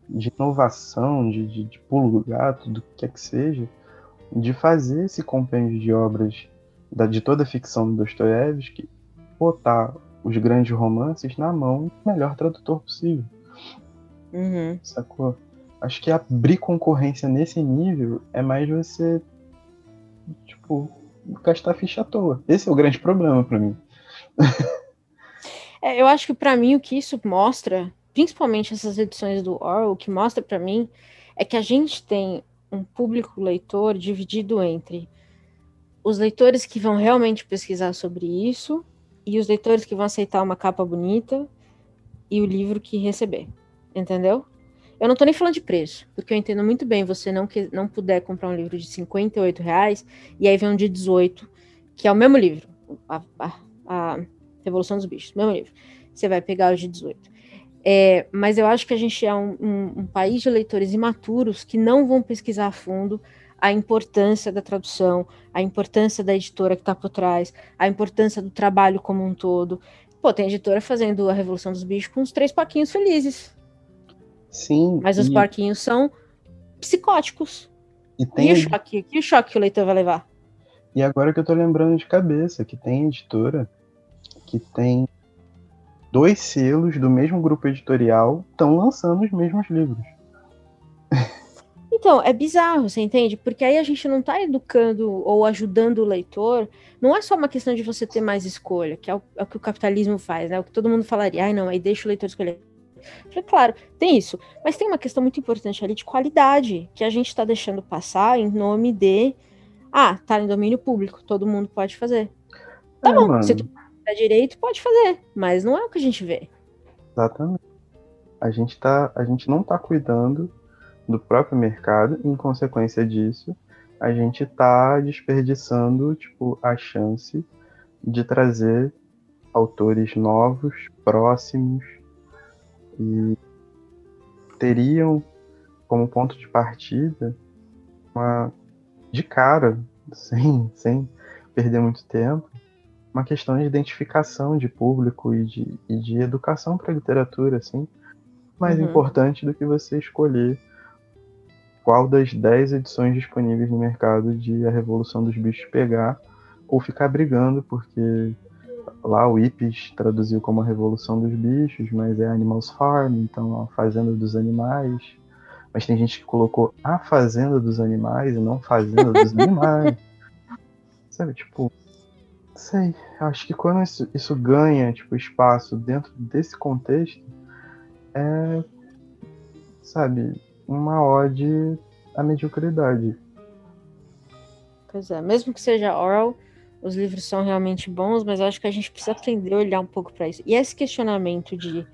de inovação, de, de, de pulo do gato, do que quer que seja, de fazer esse compêndio de obras da, de toda a ficção do Dostoiévski, botar os grandes romances na mão do melhor tradutor possível. Uhum. Sacou? Acho que abrir concorrência nesse nível é mais você, tipo, gastar ficha à toa. Esse é o grande problema para mim. é, eu acho que para mim o que isso mostra, principalmente essas edições do Orwell, o que mostra para mim é que a gente tem um público leitor dividido entre os leitores que vão realmente pesquisar sobre isso e os leitores que vão aceitar uma capa bonita e o livro que receber. Entendeu? Eu não tô nem falando de preço, porque eu entendo muito bem você não, que, não puder comprar um livro de 58 reais e aí vem um de 18, que é o mesmo livro, a, a, a Revolução dos Bichos, mesmo livro. Você vai pegar o de 18. É, mas eu acho que a gente é um, um, um país de leitores imaturos que não vão pesquisar a fundo a importância da tradução, a importância da editora que está por trás, a importância do trabalho como um todo. Pô, tem editora fazendo a Revolução dos Bichos com os três paquinhos felizes. Sim. Mas e... os porquinhos são psicóticos. E, tem... e o choque? E o choque que o leitor vai levar? E agora que eu tô lembrando de cabeça, que tem editora que tem dois selos do mesmo grupo editorial estão lançando os mesmos livros. [laughs] Então, é bizarro, você entende? Porque aí a gente não está educando ou ajudando o leitor. Não é só uma questão de você ter mais escolha, que é o, é o que o capitalismo faz, né? O que todo mundo falaria, ai não, aí deixa o leitor escolher. Falei, claro, tem isso. Mas tem uma questão muito importante ali de qualidade, que a gente está deixando passar em nome de. Ah, tá em domínio público, todo mundo pode fazer. Tá é, bom, mano. se tu dá direito, pode fazer, mas não é o que a gente vê. Exatamente. A gente, tá, a gente não tá cuidando do próprio mercado, e em consequência disso, a gente tá desperdiçando tipo, a chance de trazer autores novos, próximos, e teriam como ponto de partida uma de cara, [laughs] sem, sem perder muito tempo, uma questão de identificação de público e de, e de educação para a literatura, assim, mais uhum. importante do que você escolher qual das 10 edições disponíveis no mercado de A Revolução dos Bichos pegar ou ficar brigando, porque lá o Ipes traduziu como a Revolução dos Bichos, mas é Animals Farm, então a Fazenda dos Animais. Mas tem gente que colocou a Fazenda dos Animais e não Fazenda dos [laughs] Animais. Sabe, tipo, sei, acho que quando isso, isso ganha, tipo, espaço dentro desse contexto, é, sabe, uma ode à mediocridade. Pois é, mesmo que seja oral, os livros são realmente bons, mas eu acho que a gente precisa aprender a olhar um pouco para isso. E esse questionamento de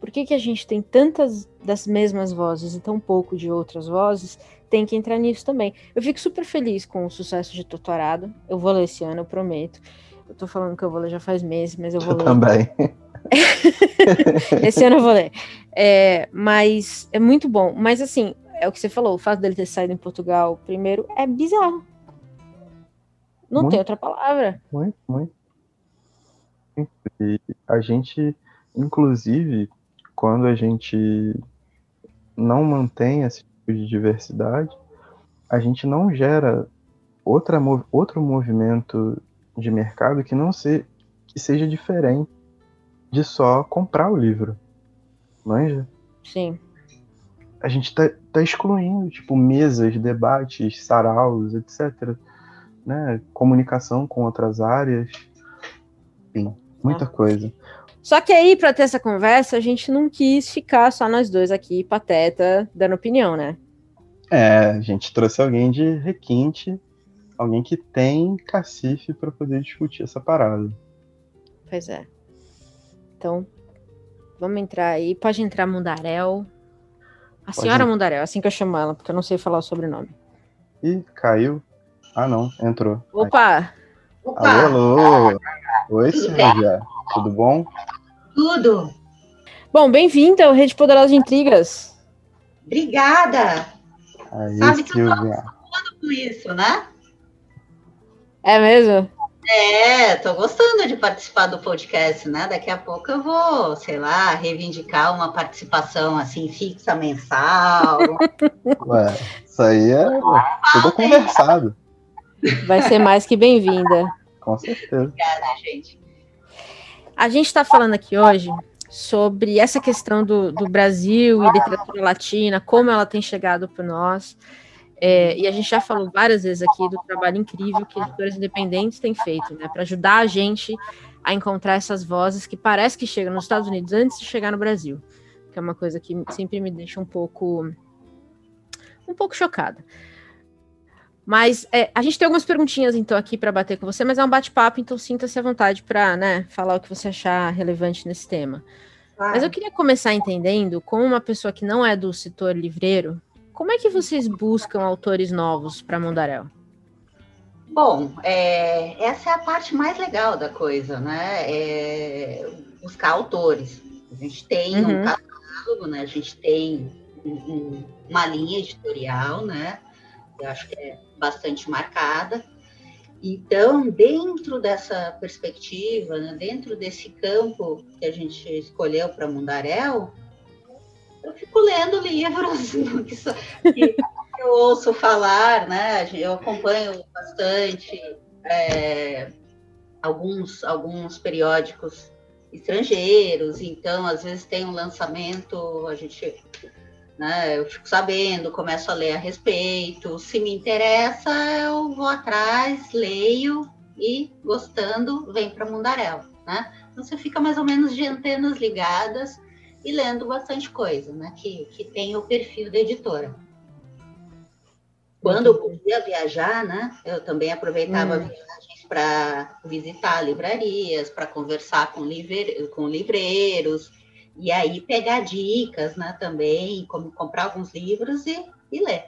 por que, que a gente tem tantas das mesmas vozes e tão pouco de outras vozes, tem que entrar nisso também. Eu fico super feliz com o sucesso de Tutorado. Eu vou ler esse ano, eu prometo. Eu tô falando que eu vou ler já faz meses, mas eu vou eu ler. Também. [laughs] esse ano eu vou ler. É, mas é muito bom. Mas assim, é o que você falou, o fato dele ter saído em Portugal primeiro é bizarro. Não muito, tem outra palavra. Muito, muito. E a gente, inclusive, quando a gente não mantém esse tipo de diversidade, a gente não gera outra, outro movimento de mercado que não se, que seja diferente de só comprar o livro. Manja? Sim. A gente tá, tá excluindo, tipo, mesas, debates, saraus, etc né, comunicação com outras áreas, enfim, muita ah. coisa. Só que aí, para ter essa conversa, a gente não quis ficar só nós dois aqui, pateta, dando opinião, né? É, a gente trouxe alguém de requinte, alguém que tem cacife para poder discutir essa parada. Pois é. Então, vamos entrar aí. Pode entrar Mundarel. A Pode senhora entrar. Mundarel, assim que eu chamo ela, porque eu não sei falar o sobrenome. Ih, caiu. Ah, não, entrou. Opa! Opa, Alô, alô. Oi, Silvia. Tudo bom? tudo. Bom, bem-vinda ao Rede Poderosa de Intrigas. Obrigada Aí, Sabe que eu Silvia. com isso, né? É mesmo? É, tô gostando de participar do podcast, né? Daqui a pouco eu vou, sei lá, reivindicar uma participação assim fixa mensal. [laughs] Ué, isso aí é tudo conversado. Vai ser mais que bem-vinda. Com certeza. Obrigada, gente. A gente está falando aqui hoje sobre essa questão do, do Brasil e literatura latina, como ela tem chegado para nós. É, e a gente já falou várias vezes aqui do trabalho incrível que editores independentes têm feito, né, para ajudar a gente a encontrar essas vozes que parece que chegam nos Estados Unidos antes de chegar no Brasil, que é uma coisa que sempre me deixa um pouco um pouco chocada. Mas é, a gente tem algumas perguntinhas então aqui para bater com você, mas é um bate-papo, então sinta-se à vontade para né, falar o que você achar relevante nesse tema. Mas eu queria começar entendendo, como uma pessoa que não é do setor livreiro, como é que vocês buscam autores novos para Mundarel? Bom, é, essa é a parte mais legal da coisa, né? É buscar autores. A gente tem um Uhum. catálogo, né? A gente tem um- um- uma linha editorial, né? Eu acho que é bastante marcada. Então, dentro dessa perspectiva, né, dentro desse campo que a gente escolheu para Mundarel, eu fico lendo livros [laughs] que, que eu ouço falar, né? Eu acompanho bastante é, alguns, alguns periódicos estrangeiros, então às vezes tem um lançamento, a gente, né, eu fico sabendo, começo a ler a respeito, se me interessa, eu vou atrás, leio e gostando, vem para Mundarel, né? Então você fica mais ou menos de antenas ligadas e lendo bastante coisa, né? Que, que tem o perfil da editora. Quando eu podia viajar, né? Eu também aproveitava Hum. viagens para visitar livrarias, para conversar com, livre, com livreiros, e aí pegar dicas, né? Também, como comprar alguns livros e, e ler.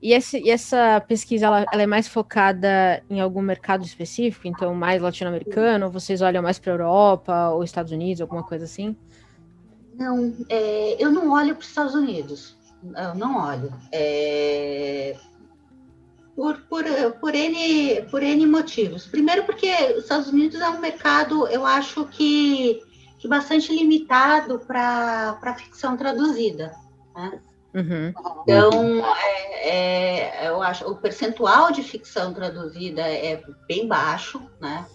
E, esse- e essa pesquisa ela, ela é mais focada em algum mercado específico, então mais latino-americano, ou vocês olham mais para Europa ou Estados Unidos, alguma coisa assim? Não, é, eu não olho para os Estados Unidos. Eu não olho. É, por, por, por, N, por N motivos. Primeiro, porque os Estados Unidos é um mercado, eu acho que, que bastante limitado para ficção traduzida. Né? Uhum. Então, é, o percentual de ficção traduzida é bem baixo, né?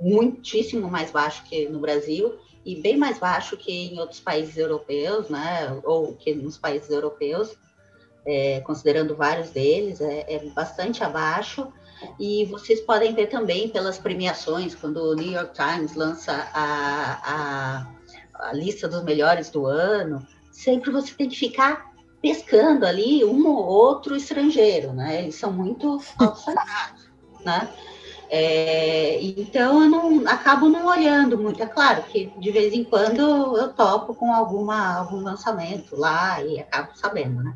Muitíssimo mais baixo que no Brasil e bem mais baixo que em outros países europeus, né? Ou que nos países europeus, é, considerando vários deles, é, é bastante abaixo. E vocês podem ver também pelas premiações, quando o New York Times lança a, a, a lista dos melhores do ano, sempre você tem que ficar pescando ali um ou outro estrangeiro, né? Eles são muito alçados, né? É, então eu não acabo não olhando muito. É claro que de vez em quando eu topo com alguma algum lançamento lá e acabo sabendo, né?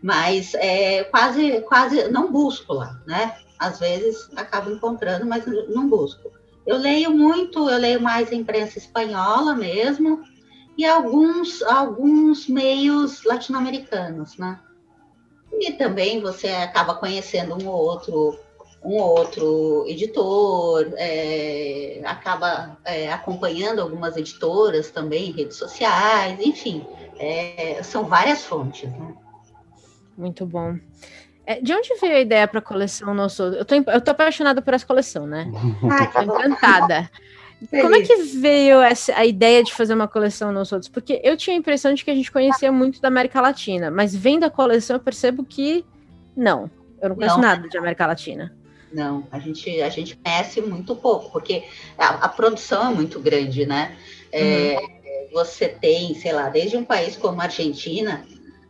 Mas é, quase quase não busco lá, né? Às vezes acabo encontrando, mas não busco. Eu leio muito, eu leio mais a imprensa espanhola mesmo e alguns alguns meios latino-americanos, né? E também você acaba conhecendo um ou outro um ou outro editor, é, acaba é, acompanhando algumas editoras também em redes sociais, enfim, é, são várias fontes. Né? Muito bom. É, de onde veio a ideia para a coleção Nosso? Eu tô, eu tô apaixonada por essa coleção, né? Ai, [laughs] Tô encantada. Como é que veio essa, a ideia de fazer uma coleção nos outros? Porque eu tinha a impressão de que a gente conhecia muito da América Latina, mas vendo a coleção eu percebo que não. Eu não conheço Não. nada de América Latina. Não, a gente, a gente conhece muito pouco, porque a, a produção é muito grande, né? É, Você tem, sei lá, desde um país como a Argentina,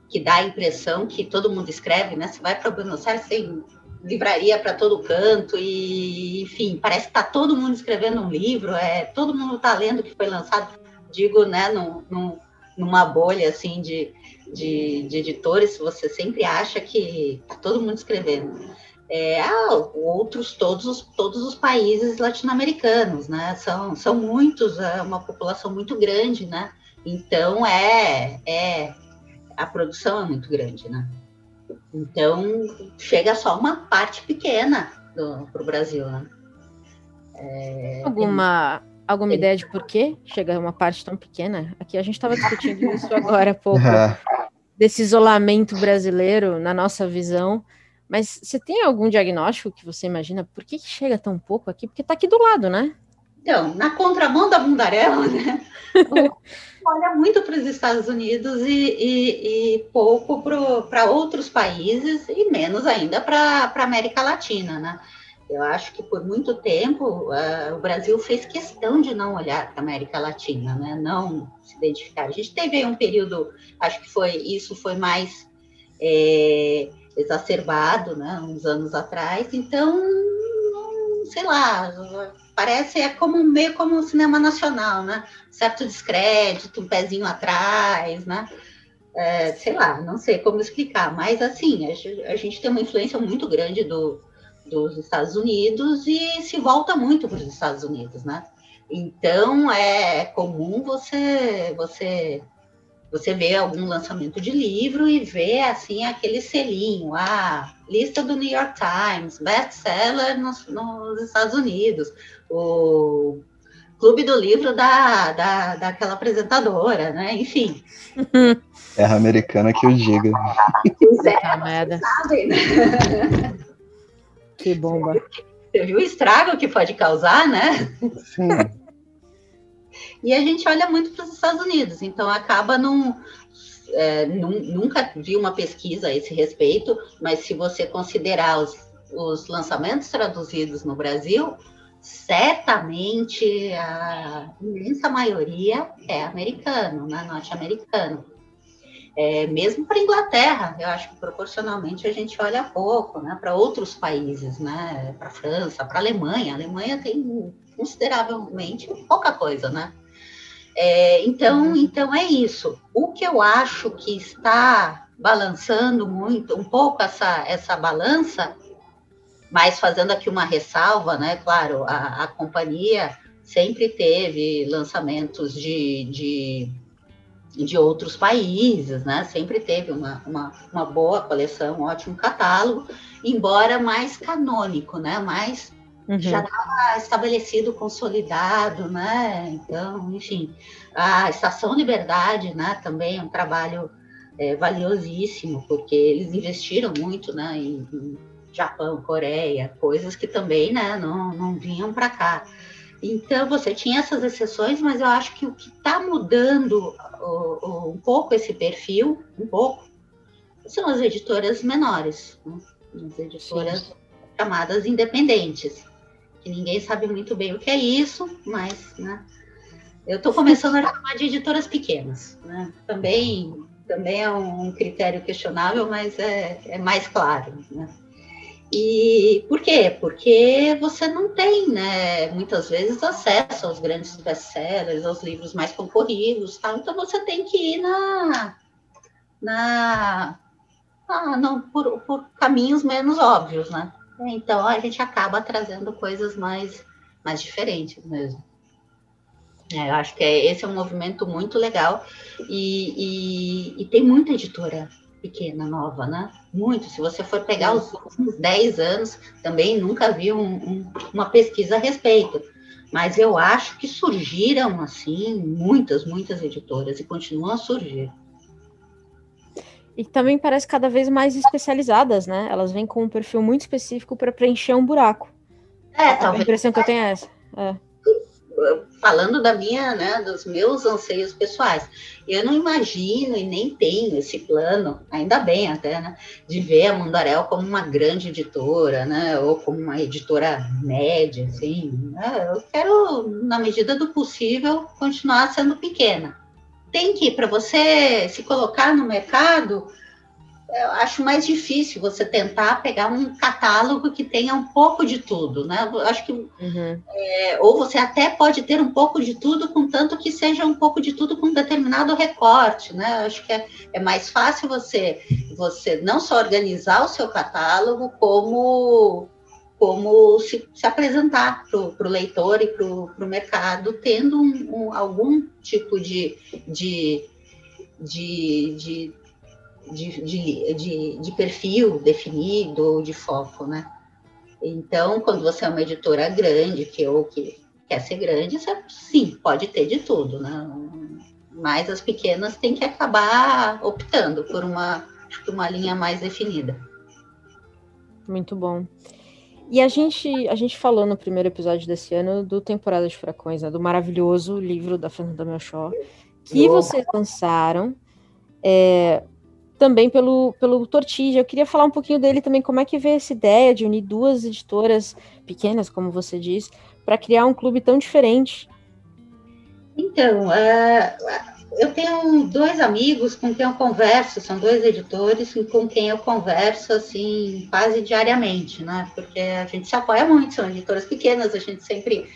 que dá a impressão que todo mundo escreve, né? Você vai para Buenos Aires, tem livraria para todo canto e, enfim, parece que está todo mundo escrevendo um livro, é todo mundo está lendo o que foi lançado, digo, né, no, no, numa bolha assim de, de, de, editores, você sempre acha que está todo mundo escrevendo. É, ah, outros, todos os, todos os países latino-americanos, né? São, são muitos, é uma população muito grande, né? Então é, é a produção é muito grande, né? Então chega só uma parte pequena para o Brasil, né? É, alguma tem... alguma ideia de por que chega uma parte tão pequena? Aqui a gente estava discutindo [laughs] isso agora há pouco desse isolamento brasileiro na nossa visão. Mas você tem algum diagnóstico que você imagina por que, que chega tão pouco aqui? Porque está aqui do lado, né? Então, na contramão da mundaréu, né? [laughs] olha muito para os Estados Unidos e, e, e pouco para outros países e menos ainda para a América Latina, né? Eu acho que por muito tempo uh, o Brasil fez questão de não olhar para a América Latina, né? Não se identificar. A gente teve um período, acho que foi isso foi mais é, exacerbado, né? Uns anos atrás. Então, sei lá, parece é como meio como o cinema nacional, né? Certo descrédito, um pezinho atrás, né? É, sei lá, não sei como explicar, mas assim, a, a gente tem uma influência muito grande do, dos Estados Unidos e se volta muito para os Estados Unidos, né? Então é comum você você você vê algum lançamento de livro e vê assim aquele selinho, a lista do New York Times, best-seller nos, nos, Stados Unidos, o clube do livro da, da, daquela apresentadora, né? Enfim. [laughs] É a americana que o diga. É, merda. Sabe, né? [laughs] Que bomba. Você viu o estrago que pode causar, né? Sim. E a gente olha muito para os Estados Unidos, então acaba num, é, nunca vi uma pesquisa a esse respeito, mas se você considerar os, os lançamentos traduzidos no Brasil, certamente a imensa maioria é americano, né, norte-americano. É, mesmo para a Inglaterra, eu acho que proporcionalmente a gente olha pouco, né, para outros países, né, para a França, para a Alemanha. A Alemanha tem consideravelmente pouca coisa, né? É, então, uhum. então é isso. O que eu acho que está balançando muito, um pouco essa, essa balança, mas fazendo aqui uma ressalva, né? Claro, a, a companhia sempre teve lançamentos de, de, de, outros países, né? Sempre teve uma, uma, uma boa coleção, um ótimo catálogo, embora mais canônico, né? Mais Uhum. Já estava estabelecido, consolidado, né? Então, enfim, a Estação Liberdade, né? Também é um trabalho é, valiosíssimo, porque eles investiram muito, né? Em, em Japão, Coreia, coisas que também, né? Não, não vinham para cá. Então, você tinha essas exceções, mas eu acho que o que está mudando o, o, um pouco esse perfil, um pouco, são as editoras menores, né? as editoras Sim. chamadas independentes que ninguém sabe muito bem o que é isso, mas né, eu estou começando a chamar de editoras pequenas. Né? Também, também é um critério questionável, mas é, é mais claro. Né? E por quê? Porque você não tem, né, muitas vezes, acesso aos grandes best-sellers, aos livros mais concorridos, tá? então você tem que ir na, na, ah, não, por, por caminhos menos óbvios, né? Então a gente acaba trazendo coisas mais, mais diferentes mesmo. É, eu acho que é, esse é um movimento muito legal e, e, e, tem muita editora pequena, nova, né? Muito. Se você for pegar os últimos 10 anos, também nunca vi um, um, uma pesquisa a respeito. Mas eu acho que surgiram, assim, muitas, muitas editoras e continuam a surgir. E também parece cada vez mais especializadas, né? Elas vêm com um perfil muito específico para preencher um buraco. É, talvez. A impressão que eu tenho é essa. É. Falando da minha, né, dos meus anseios pessoais, eu não imagino e nem tenho esse plano, ainda bem até, né, de ver a Mundarel como uma grande editora, né, ou como uma editora média, assim. Né? Eu quero, na medida do possível, continuar sendo pequena tem que, para você se colocar no mercado, eu acho mais difícil você tentar pegar um catálogo que tenha um pouco de tudo, né? Eu acho que uhum. é, ou você até pode ter um pouco de tudo, contanto que seja um pouco de tudo com um determinado recorte, né? Eu acho que é, é mais fácil você você não só organizar o seu catálogo, como como se, se apresentar para o leitor e para o mercado, tendo um, um, algum tipo de, de, de, de de, de, de, de perfil definido, de foco, né? Então, quando você é uma editora grande, que ou que quer ser grande, você, sim, pode ter de tudo, né? Mas as pequenas têm que acabar optando por uma, uma linha mais definida. Muito bom. E a gente, a gente falou no primeiro episódio desse ano do Temporada de Furacões, né, do maravilhoso livro da Fernanda Melchor, que vocês lançaram. É, também pelo, pelo Tortija. Eu queria falar um pouquinho dele também, como é que veio essa ideia de unir duas editoras pequenas, como você diz, para criar um clube tão diferente? Então, uh, eu tenho dois amigos com quem eu converso, são dois editores com quem eu converso, assim, quase diariamente, né? Porque a gente se apoia muito, são editoras pequenas, a gente sempre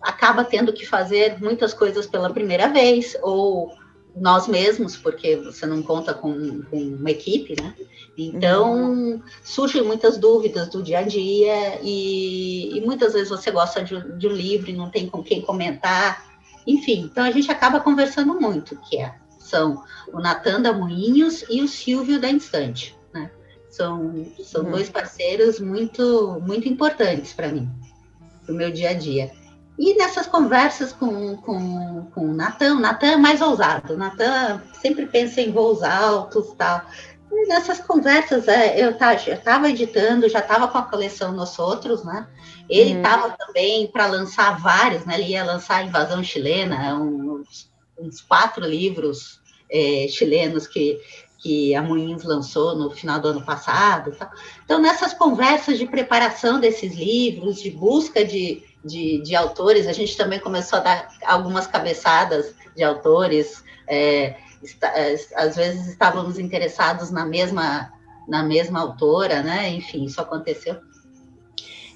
acaba tendo que fazer muitas coisas pela primeira vez, ou nós mesmos, porque você não conta com, com uma equipe, né? Então, uhum. surgem muitas dúvidas do dia a dia e, e muitas vezes você gosta de, de, um livro e não tem com quem comentar. Enfim, então a gente acaba conversando muito, que é, são o Natan da Moinhos e o Silvio da Instante, né? São, são uhum. dois parceiros muito, muito importantes para mim, para o meu dia a dia. E nessas conversas com, com, com o Natan, o Natan é mais ousado, o Natan sempre pensa em voos altos e tal. E nessas conversas, é, eu estava editando, já estava com a coleção Nós Outros, né? Ele estava uhum. também para lançar vários, né? Ele ia lançar a Invasão Chilena, uns, uns quatro livros é, chilenos que, que a Moinhos lançou no final do ano passado. Tá? Então, nessas conversas de preparação desses livros, de busca de, de, de autores, a gente também começou a dar algumas cabeçadas de autores. É, está, é, às vezes estávamos interessados na mesma, na mesma autora, né? Enfim, isso aconteceu.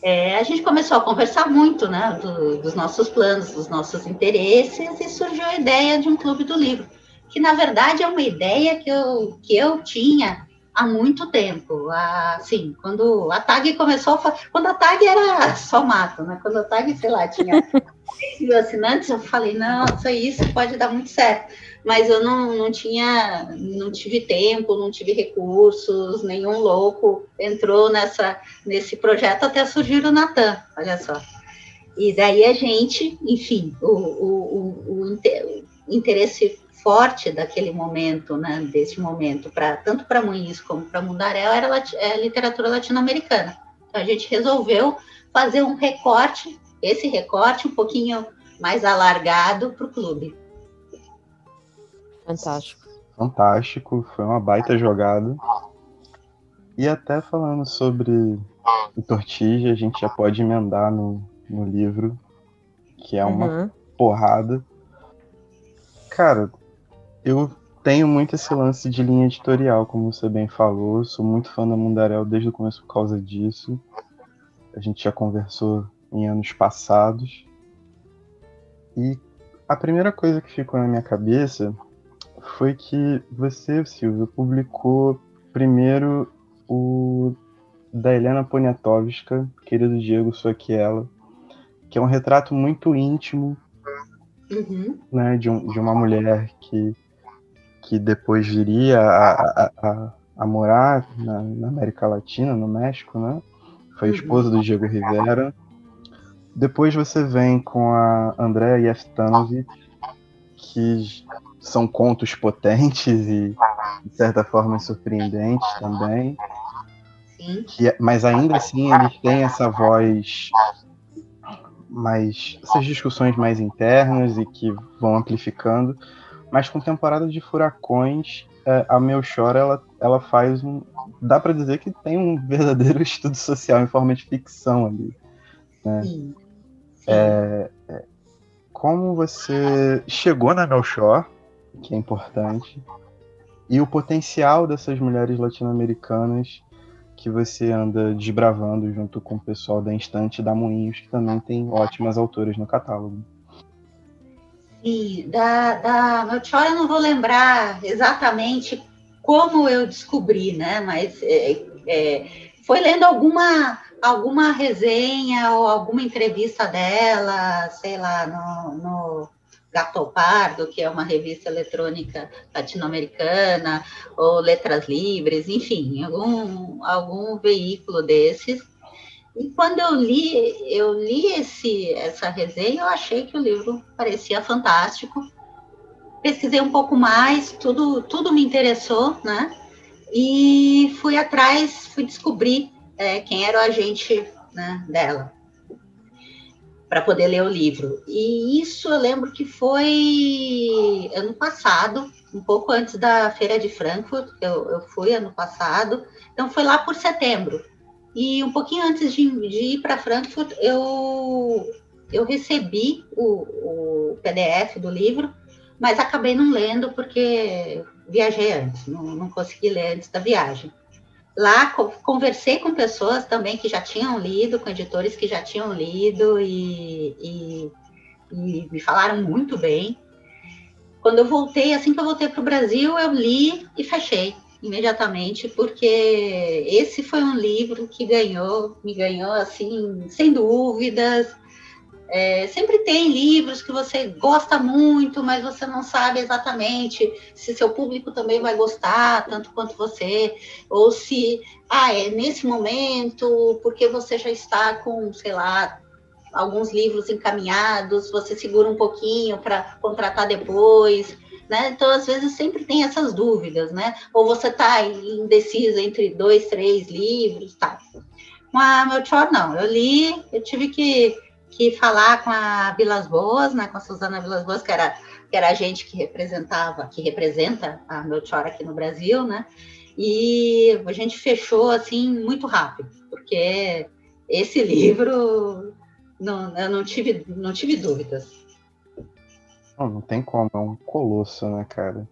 É, a gente começou a conversar muito, né, do, dos nossos planos, dos nossos interesses, e surgiu a ideia de um clube do livro que na verdade é uma ideia que eu, que eu tinha há muito tempo. Assim, quando a TAG começou, quando a TAG era [laughs] só mato, né? Quando a TAG, sei lá, tinha 3 mil assinantes, eu falei, nossa, isso pode dar muito certo. Mas eu não, não tinha, não tive tempo, não tive recursos, nenhum louco entrou nessa, nesse projeto até surgir o Natan, olha só. E daí a gente, enfim, o, o, o, o interesse forte daquele momento, né, desse momento, para tanto para Muniz como para Mundaréu, era a é, literatura latino-americana. Então a gente resolveu fazer um recorte, esse recorte um pouquinho mais alargado para o clube. Fantástico. Fantástico, foi uma baita jogada. E até falando sobre o Tortija, a gente já pode emendar no, no livro, que é uma uhum. porrada. Cara, eu tenho muito esse lance de linha editorial, como você bem falou. Sou muito fã da Mundarel desde o começo por causa disso. A gente já conversou em anos passados. E a primeira coisa que ficou na minha cabeça foi que você, Silvio, publicou primeiro o da Helena Poniatowska, querido Diego Soquiela, que é um retrato muito íntimo uhum. né, de, um, de uma mulher que que depois viria a, a, a, a morar na, na, América Latina, no México, né? Foi uhum. esposa do Diego Rivera. Depois você vem com a Andrea Yeftanovic, que são contos potentes e, de certa forma, surpreendentes também. Que, é, mas ainda assim eles têm essa voz mais essas discussões mais internas e que vão amplificando mas com temporada de furacões, é, a Melchor ela, ela faz um. Dá para dizer que tem um verdadeiro [laughs] estudo social em forma de ficção ali. Né? Sim. É, é, como você chegou na Melchor, que é importante, e o potencial dessas mulheres latino-americanas que você anda desbravando junto com o pessoal da Instante da Moinhos, que também tem ótimas autoras no catálogo. Sim, da, da Melchior eu não vou lembrar exatamente como eu descobri, né? Mas é, é, foi lendo alguma alguma resenha ou alguma entrevista dela, sei lá, no, no Gato Pardo, que é uma revista eletrônica latino-americana, ou Letras Livres, enfim, algum, algum veículo desses. E quando eu li, eu li esse, essa resenha, eu achei que o livro parecia fantástico. Pesquisei um pouco mais, tudo, tudo me interessou, né? E fui atrás, fui descobrir é, quem era o agente né, dela para poder ler o livro. E isso eu lembro que foi ano passado, um pouco antes da Feira de Frankfurt, eu, eu fui ano passado, então foi lá por setembro. E um pouquinho antes de, de ir para Frankfurt, eu, eu recebi o, o, PDF do livro, mas acabei não lendo porque viajei antes, não, não consegui ler antes da viagem. Lá conversei com pessoas também que já tinham lido, com editores que já tinham lido e, e, e me falaram muito bem. Quando eu voltei, assim que eu voltei para o Brasil, eu li e fechei imediatamente, porque esse foi um livro que ganhou, me ganhou assim, sem dúvidas, é, sempre tem livros que você gosta muito, mas você não sabe exatamente se seu público também vai gostar tanto quanto você, ou se, ah, é nesse momento, porque você já está com, sei lá, alguns livros encaminhados, você segura um pouquinho para contratar depois. Né? Então, às vezes, sempre tem essas dúvidas, né? Ou você está indecisa entre dois, três livros, tá? Com a Melchior, não. Eu li, eu tive que que falar com a Vilas Boas, né, com a Suzana Vilas Boas, que era, que era a gente que representava, que representa a Melchior aqui no Brasil, né? E a gente fechou assim muito rápido, porque esse livro não, eu não tive, não tive dúvidas. Não, não tem como, é um colosso, né, cara?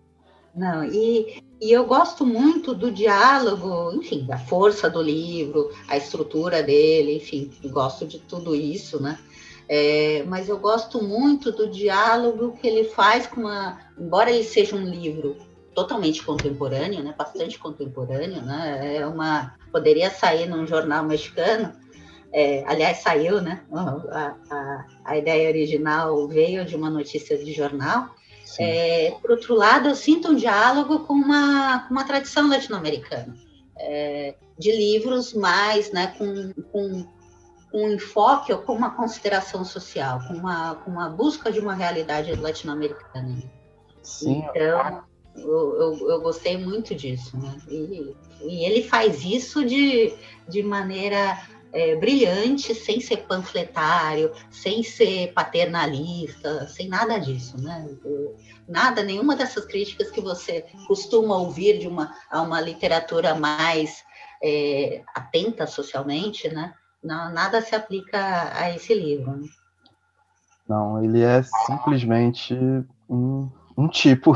Não, e, e eu gosto muito do diálogo, enfim, da força do livro, a estrutura dele, enfim, gosto de tudo isso, né? É, mas eu gosto muito do diálogo que ele faz com a. Embora ele seja um livro totalmente contemporâneo, né, bastante contemporâneo, né, é uma poderia sair num jornal mexicano, é, aliás saiu, né, a, a, a, ideia original veio de uma notícia de jornal. É, por outro lado, eu sinto um diálogo com uma, com uma tradição latino-americana, é, de livros mais, né, com, com um enfoque ou com uma consideração social, com uma, com uma busca de uma realidade latino-americana. Sim. Então, eu, eu, eu, gostei muito disso. Né? E, e, ele faz isso de, de maneira é, brilhante, sem ser panfletário, sem ser paternalista, sem nada disso. Né? Nada, nenhuma dessas críticas que você costuma ouvir de uma, a uma literatura mais é, atenta socialmente, né? Não, nada se aplica a esse livro. Né? Não, ele é simplesmente um, um tipo.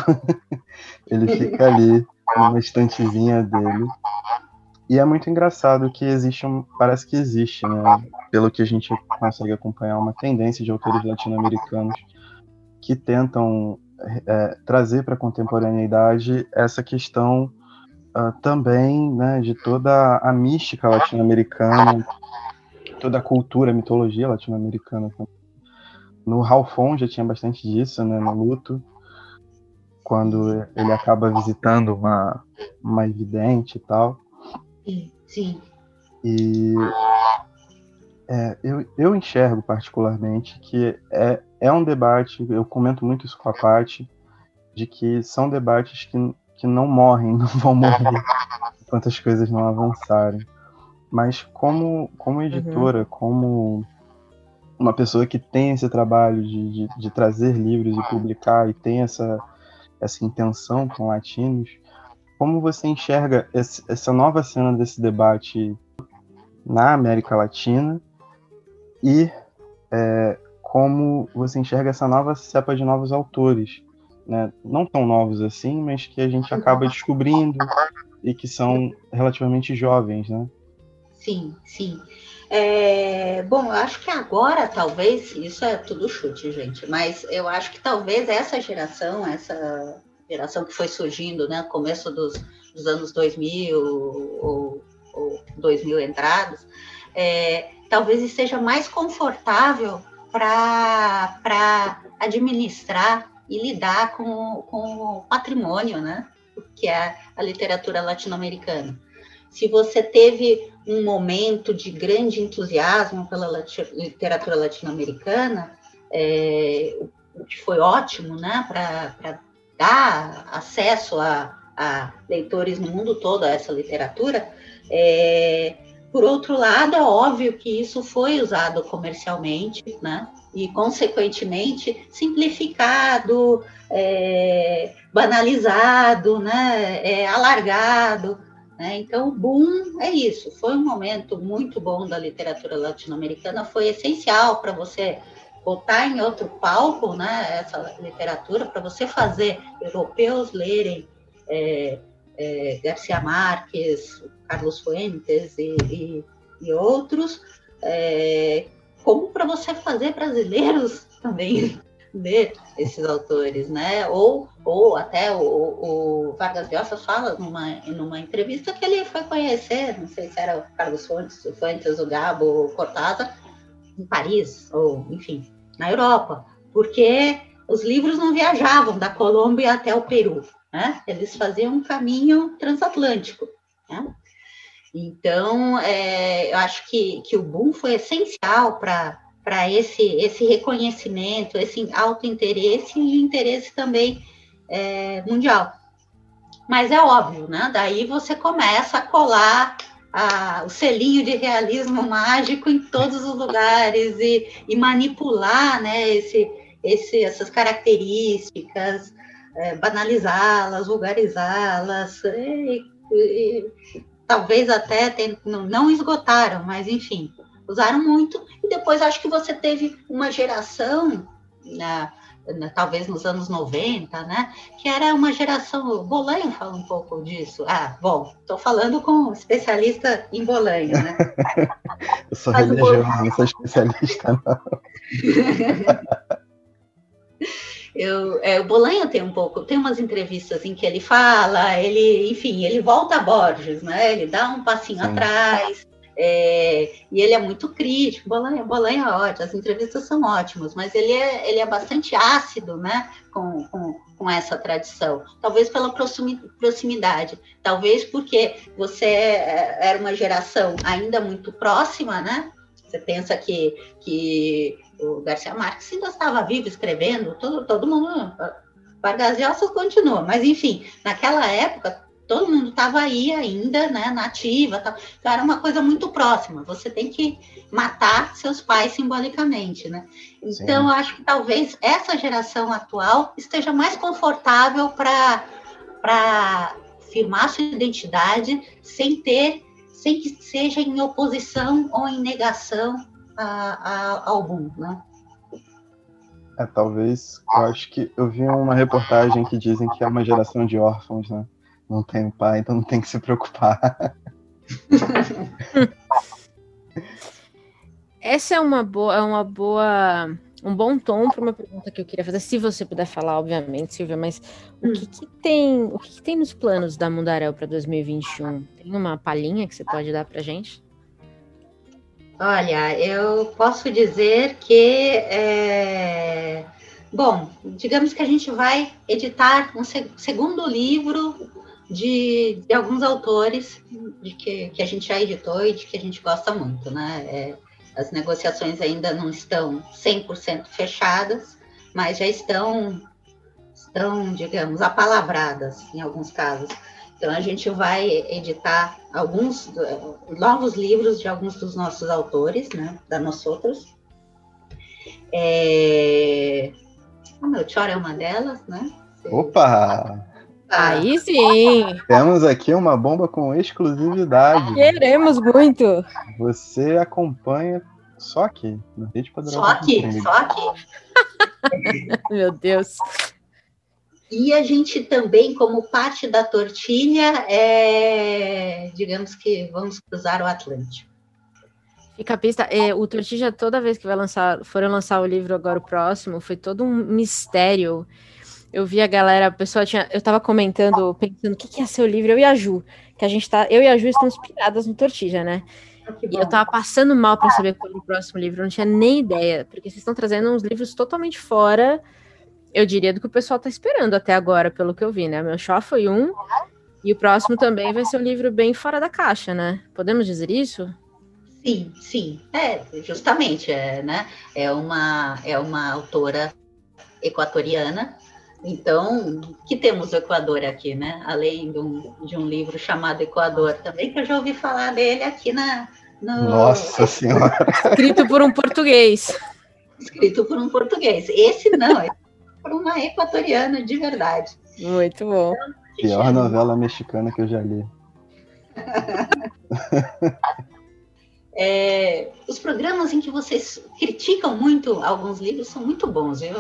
[laughs] ele fica ali numa estantezinha dele. E é muito engraçado que existe um. Parece que existe, né? Pelo que a gente consegue acompanhar, uma tendência de autores latino-americanos que tentam é, trazer para a contemporaneidade essa questão uh, também né, de toda a mística latino-americana, toda a cultura, a mitologia latino-americana. No Ralfon já tinha bastante disso, né, no Luto, quando ele acaba visitando uma, uma evidente e tal. Sim, sim. E é, eu, eu enxergo particularmente que é, é um debate, eu comento muito isso com a parte, de que são debates que, que não morrem, [laughs] não vão morrer enquanto as coisas não avançarem. Mas como, como editora, uhum. como uma pessoa que tem esse trabalho de, de, de, trazer livros e publicar e tem essa, essa intenção com latinos, como você enxerga essa nova cena desse debate na América Latina e é, como você enxerga essa nova cepa de novos autores né, não tão novos assim, mas que a gente acaba descobrindo e que são relativamente jovens, né? Sim, sim. É, bom, eu acho que agora, talvez, isso é tudo chute, gente, mas eu acho que talvez essa geração, essa geração que foi surgindo, né, começo dos, dos anos 2000 ou, ou 2000 entrados, é, talvez esteja mais confortável para administrar e lidar com, com o patrimônio, né, que é a literatura latino-americana. Se você teve um momento de grande entusiasmo pela literatura latino-americana, é, o que foi ótimo, né, para dar acesso a, a, leitores no mundo todo a essa literatura. É, por outro lado, é óbvio que isso foi usado comercialmente, né, e consequentemente simplificado, é, banalizado, né, é, alargado. Né? Então, o boom é isso. Foi um momento muito bom da literatura latino-americana, foi essencial para você botar em outro palco né, essa literatura, para você fazer europeus lerem é, é, Garcia Marques, Carlos Fuentes e, e, e outros, é, como para você fazer brasileiros [laughs] também ler esses autores, né? Ou, ou até o, o Vargas Llosa fala numa, numa entrevista que ele foi conhecer, não sei se era o Carlos Fontes, o Fuentes, o Gabo, o Cortázar, em Paris, ou enfim, na Europa, porque os livros não viajavam da Colômbia até o Peru, né? Eles faziam um caminho transatlântico, né? Então, é, eu acho que, que o boom foi essencial para esse, esse reconhecimento, esse autointeresse e interesse também é, mundial. Mas é óbvio, né? Daí você começa a colar a, o selinho de realismo mágico em todos os lugares e, e manipular né, esse, esse, essas características, é, banalizá-las, vulgarizá-las, e, e, talvez até tem, não, não esgotaram, mas enfim, usaram muito, e depois acho que você teve uma geração, né, talvez nos anos 90, né, que era uma geração, o Bolanho fala um pouco disso, ah, bom, estou falando com um especialista em Bolanho, né. [laughs] Eu sou religioso, não sou especialista, não. [laughs] Eu, é, o Bolanho tem um pouco, tem umas entrevistas em que ele fala, ele, enfim, ele volta a Borges, né? Ele dá um passinho Sim. atrás, é, e ele é muito crítico, Bolanha, Bolanha é ótimo, as entrevistas são ótimas, mas ele é, ele é bastante ácido né, com, com, com essa tradição. Talvez pela proximidade, talvez porque você é, era uma geração ainda muito próxima, né? Você pensa que, que o Garcia Marques ainda estava vivo escrevendo, todo, todo mundo. Vargas Llosa continua, mas enfim, naquela época todo mundo estava aí ainda, né, nativa, então era uma coisa muito próxima. Você tem que matar seus pais simbolicamente, né? Então, eu acho que talvez essa geração atual esteja mais confortável para para firmar sua identidade sem ter, sem que seja em oposição ou em negação a, a, ao mundo, né? É, talvez, eu acho que eu vi uma reportagem que dizem que é uma geração de órfãos, né? Não tenho pai, então não tem que se preocupar. [laughs] Essa é uma boa, é uma boa, um bom tom para uma pergunta que eu queria fazer, se você puder falar, obviamente, Silvia, mas o que, que tem, o que, que, tem nos planos da Mundarel para 2021? Tem uma palhinha que você pode dar para gente? Olha, eu posso dizer que é... Bom, digamos que a gente vai editar um segundo livro de, de alguns autores de que, que a gente já editou e de que a gente gosta muito, né? É, as negociações ainda não estão 100% fechadas, mas já estão, estão, digamos, apalavradas em alguns casos. Então, a gente vai editar alguns novos livros de alguns dos nossos autores, né, da nós outros. É... O meu Melchior é uma delas, né? Opa! Aí sim. Temos aqui uma bomba com exclusividade. Queremos muito. Você acompanha só aqui, no Rede Só aqui, só [laughs] aqui. Meu Deus. e a gente também, como parte da tortilha, é, digamos que vamos cruzar o Atlântico. Fica a pista. É, o Tortija, toda vez que vai lançar, foram lançar o livro agora o próximo, foi todo um mistério. Eu vi a galera, a pessoa tinha. Eu tava comentando, pensando o que, que ia ser o livro, eu e a Ju, que a gente tá. Eu e a Ju estamos piradas no Tortija, né? Ah, e eu tava passando mal para saber qual era o próximo livro, eu não tinha nem ideia, porque vocês estão trazendo uns livros totalmente fora, eu diria, do que o pessoal tá esperando até agora, pelo que eu vi, né? Meu show foi um, e o próximo também vai ser um livro bem fora da caixa, né? Podemos dizer isso? Sim, sim, é, justamente, é, né? É uma, é uma autora equatoriana, então, que temos o Equador aqui, né? Além de um, de um livro chamado Equador também, que eu já ouvi falar dele aqui na. No... Nossa Senhora! Escrito por um português. Escrito por um português. Esse não, é por uma equatoriana de verdade. Muito bom. Então, Pior novela mexicana que eu já li. [laughs] É, os programas em que vocês criticam muito alguns livros são muito bons, viu?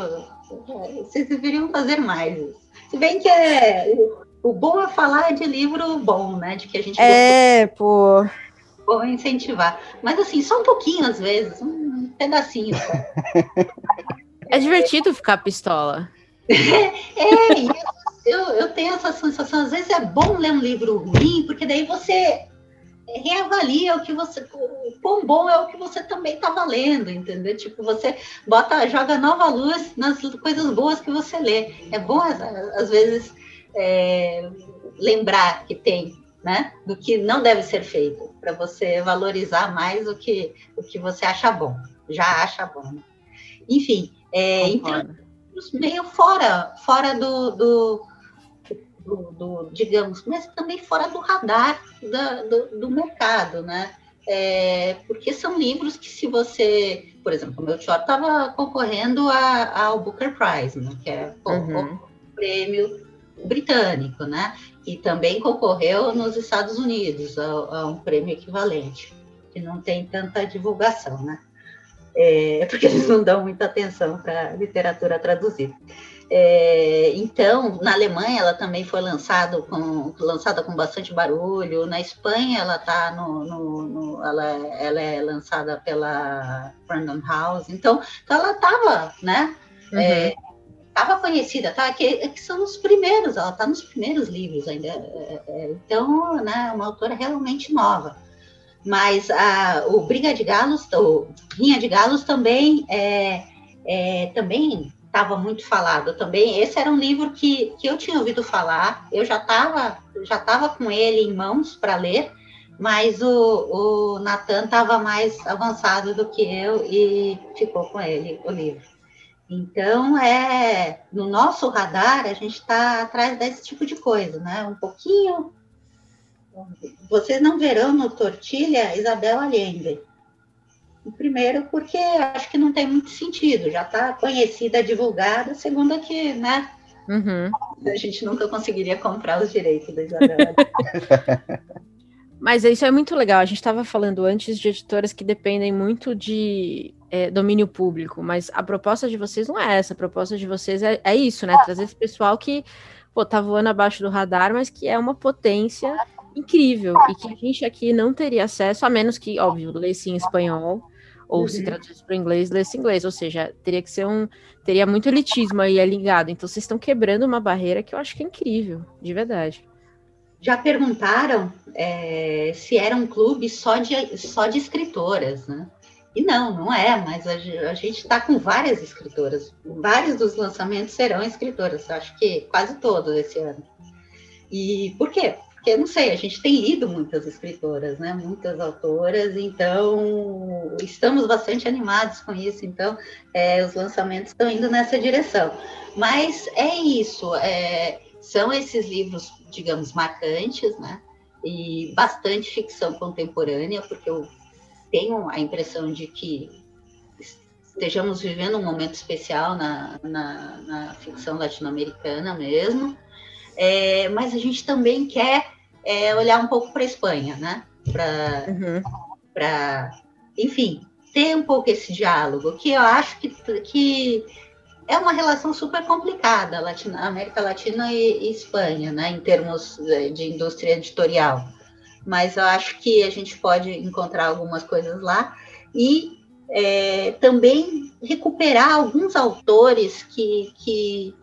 Vocês deveriam fazer mais. Se bem que é, o bom é falar de livro bom, né? De que a gente é, pô. Bom incentivar. Mas assim, só um pouquinho às vezes, um pedacinho. é divertido ficar pistola. [laughs] é, eu, eu tenho essa sensação, às vezes é bom ler um livro ruim, porque daí você reavalia o que você, o quão bom é o que você também está valendo, entendeu? Tipo, você bota, joga nova luz nas coisas boas que você lê. É bom, às vezes, é, lembrar que tem, né? Do que não deve ser feito, para você valorizar mais o que, o que você acha bom, já acha bom. Enfim, é, então, meio fora, fora do, do do, do, digamos, mas também fora do radar da, do, do, mercado, né? É, porque são livros que se você, por exemplo, o meu short estava concorrendo a, ao Booker Prize, né? que é uhum. o, prêmio britânico, né? E também concorreu nos Estados Unidos a, a um prêmio equivalente, que não tem tanta divulgação, né? É, [laughs] porque eles não dão muita atenção para literatura traduzida. É, então, na Alemanha ela também foi lançado com, lançada com bastante barulho. Na Espanha ela tá no, no, no ela, ela, é lançada pela Random House. Então, então ela estava, né? Uhum. É, estava conhecida, tá? Que, que, são os primeiros, ela está nos primeiros livros ainda. É, é, então, né? Uma autora realmente nova. Mas a, o Briga de Galos, o Rinha de Galos também é, é também estava muito falado também. Esse era um livro que, que eu tinha ouvido falar, eu já estava já tava com ele em mãos para ler, mas o, o Natan estava mais avançado do que eu e ficou com ele o livro. Então, é no nosso radar, a gente está atrás desse tipo de coisa, né? Um pouquinho. Vocês não verão no Tortilha Isabel Allende, Primeiro, porque acho que não tem muito sentido, já está conhecida, divulgada. Segundo, que, né? Uhum. A gente nunca conseguiria comprar os direitos da Isabela. [laughs] [laughs] Mas isso é muito legal. A gente estava falando antes de editoras que dependem muito de é, domínio público, mas a proposta de vocês não é essa. A proposta de vocês é, é isso, né? Trazer esse pessoal que pô, tá voando abaixo do radar, mas que é uma potência incrível e que a gente aqui não teria acesso, a menos que, óbvio, lesse em espanhol ou uhum. se traduzisse para o inglês, lesse inglês, ou seja, teria que ser um, teria muito elitismo aí ligado, então vocês estão quebrando uma barreira que eu acho que é incrível, de verdade. Já perguntaram é, se era um clube só de, só de escritoras, né? E não, não é, mas a, a gente está com várias escritoras. Vários dos lançamentos serão escritoras, acho que quase todos esse ano. E por quê? Porque não sei, a gente tem lido muitas escritoras, né? Muitas autoras, então estamos bastante animados com isso. Então, é, os lançamentos estão indo nessa direção. Mas é isso, é, são esses livros, digamos, marcantes, né? E bastante ficção contemporânea, porque eu tenho a impressão de que estejamos vivendo um momento especial na, na, na ficção latino-americana mesmo. É, mas a gente também quer é, olhar um pouco para a Espanha, né? Para, uhum. enfim, ter um pouco esse diálogo, que eu acho que, que é uma relação super complicada, Latina, América Latina e, e Espanha, né, em termos eh, de indústria editorial. Mas eu acho que a gente pode encontrar algumas coisas lá e é, também recuperar alguns autores que, que,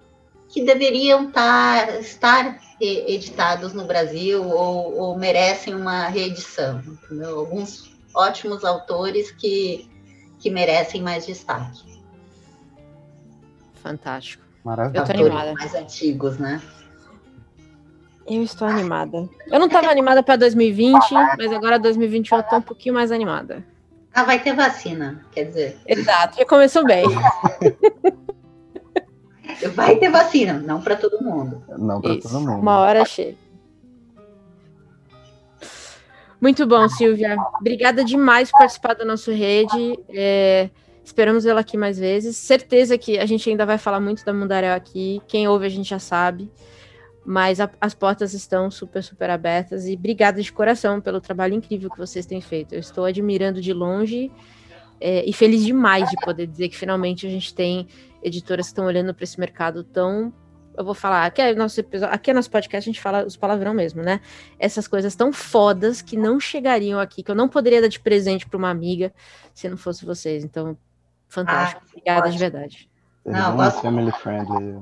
que deveriam tar, estar editados no Brasil ou, ou merecem uma reedição. Entendeu? Alguns ótimos autores que, que merecem mais destaque. Fantástico. Maravilha. Eu tô animada. Mais antigos, né? Eu estou animada. Eu não estava animada para 2020, mas agora 2021 eu tô um pouquinho mais animada. Ah, vai ter vacina, quer dizer. Exato, já começou bem. [laughs] vai ter vacina, não para todo mundo. Não para todo mundo. Uma hora chega. Muito bom, Silvia. Obrigada demais por participar da nossa rede. É, esperamos ela aqui mais vezes. Certeza que a gente ainda vai falar muito da Mundaréu aqui. Quem ouve a gente já sabe. Mas a, as portas estão super, super abertas. E obrigada de coração pelo trabalho incrível que vocês têm feito. Eu estou admirando de longe é, e feliz demais de poder dizer que finalmente a gente tem editoras que estão olhando para esse mercado tão eu vou falar, aqui é nosso episódio, aqui é nosso podcast, a gente fala os palavrão mesmo, né? Essas coisas tão fodas que não chegariam aqui, que eu não poderia dar de presente para uma amiga se não fosse vocês. Então, fantástico. Ah, Obrigada de verdade. Não, gosto... family friendly.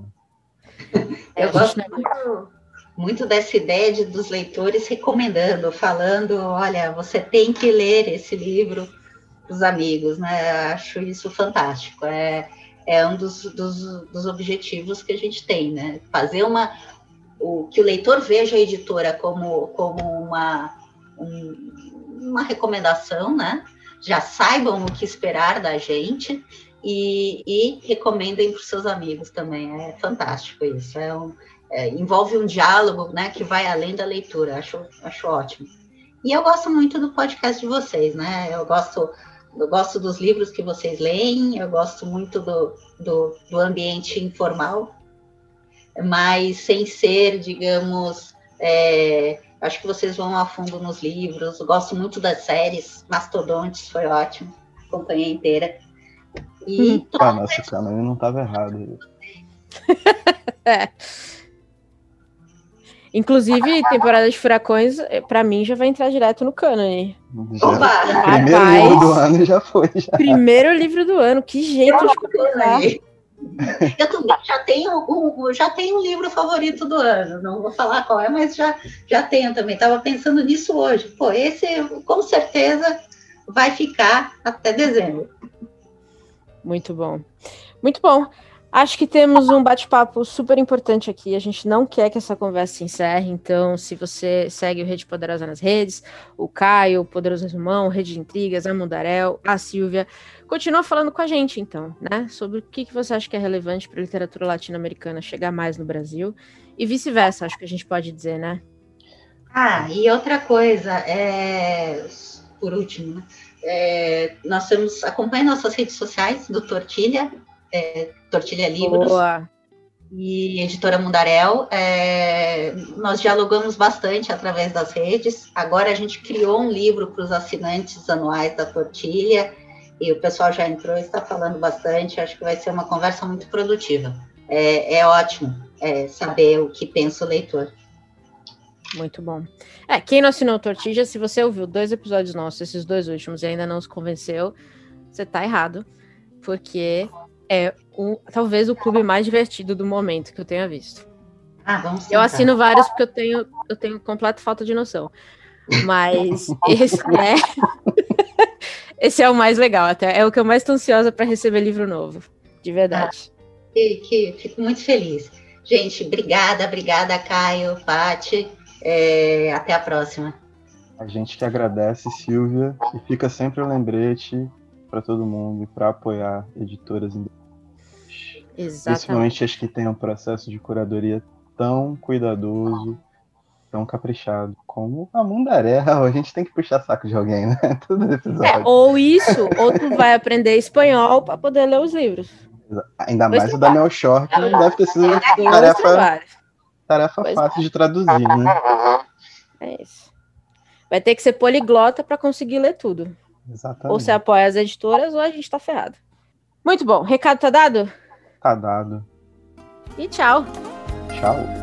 [laughs] Eu gosto muito, muito dessa ideia de, dos leitores recomendando, falando, olha, você tem que ler esse livro os amigos, né? Acho isso fantástico. É, é um dos, dos, dos, objetivos que a gente tem, né? Fazer uma. O, que o leitor veja a editora como, como uma, um, uma recomendação, né? Já saibam o que esperar da gente e, e recomendem para os seus amigos também. É fantástico isso. É um, é, envolve um diálogo né, que vai além da leitura. Acho, acho ótimo. E eu gosto muito do podcast de vocês, né? Eu gosto eu gosto dos livros que vocês leem, eu gosto muito do, do, do ambiente informal, mas sem ser, digamos, é, acho que vocês vão a fundo nos livros. Eu gosto muito das séries, Mastodontes foi ótimo, acompanhei inteira. E ah, nossa, cara, eu não estava errado. [laughs] é. Inclusive, temporada de furacões, eh, para mim, já vai entrar direto no cânone. Já, primeiro Rapaz, livro do ano já foi. Já. Primeiro livro do ano, que jeito de começar. Eu também já tenho, um, já tenho um livro favorito do ano. Não vou falar qual é, mas já, já tenho também. Estava pensando nisso hoje. Pô, esse com certeza vai ficar até dezembro. Muito bom. Muito bom. Acho que temos um bate-papo super importante aqui. A gente não quer que essa conversa se encerre, então, se você segue o Rede Poderosa nas redes, o Caio, o Poderoso Resumão, Rede de Intrigas, a Mundarel, a Silvia, continua falando com a gente, então, né? Sobre o que, que você acha que é relevante para a literatura latino-americana chegar mais no Brasil e vice-versa, acho que a gente pode dizer, né? Ah, e outra coisa, é... por último, né? É... nós temos, acompanhe nossas redes sociais do Tortilha, é, Tortilha Livros Boa. e Editora Mundarel. É, nós dialogamos bastante através das redes. Agora a gente criou um livro para os assinantes anuais da Tortilha e o pessoal já entrou e está falando bastante. Acho que vai ser uma conversa muito produtiva. É, é ótimo é, saber o que pensa o leitor. Muito bom. É, quem não assinou Tortilha, se você ouviu dois episódios nossos, esses dois últimos, e ainda não se convenceu, você está errado, porque é um, talvez o clube mais divertido do momento que eu tenha visto. Ah, vamos eu assino vários porque eu tenho, eu tenho completa falta de noção. Mas [laughs] esse é, [laughs] esse é o mais legal, até. É o que eu mais estou ansiosa para receber livro novo. De verdade. Ah, que, que, fico muito feliz. Gente, obrigada, obrigada, Caio, Pati. É, até a próxima. A gente que agradece, Silvia, e fica sempre o um lembrete para todo mundo para apoiar editoras independentes. Exatamente. Principalmente as que têm um processo de curadoria tão cuidadoso, tão caprichado como a Mundaré. [laughs] A gente tem que puxar saco de alguém, né? [laughs] É, ou isso, ou tu vai aprender espanhol para poder ler os livros. Ainda mais o da Mel Short, que deve ter sido uma tarefa, tarefa fácil é. de traduzir, né? É isso. Vai ter que ser poliglota para conseguir ler tudo. Exatamente. Ou você apoia as editoras ou a gente tá ferrado. Muito bom. Recado tá dado? tá dado. E tchau. Tchau.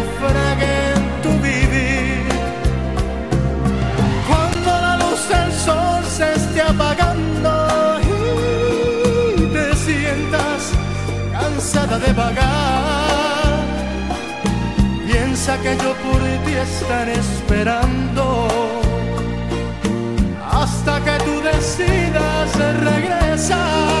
apagando y te sientas cansada de vagar. Piensa que yo por ti estaré esperando hasta que tú decidas regresar.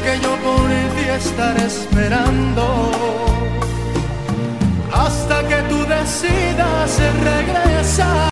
que yo por ti estaré esperando hasta que tú decidas regresar.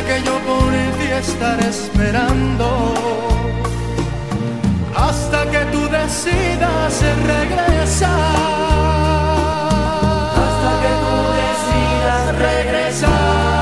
que yo por ti estaré esperando hasta que tú decidas regresar. Hasta que tú decidas regresar.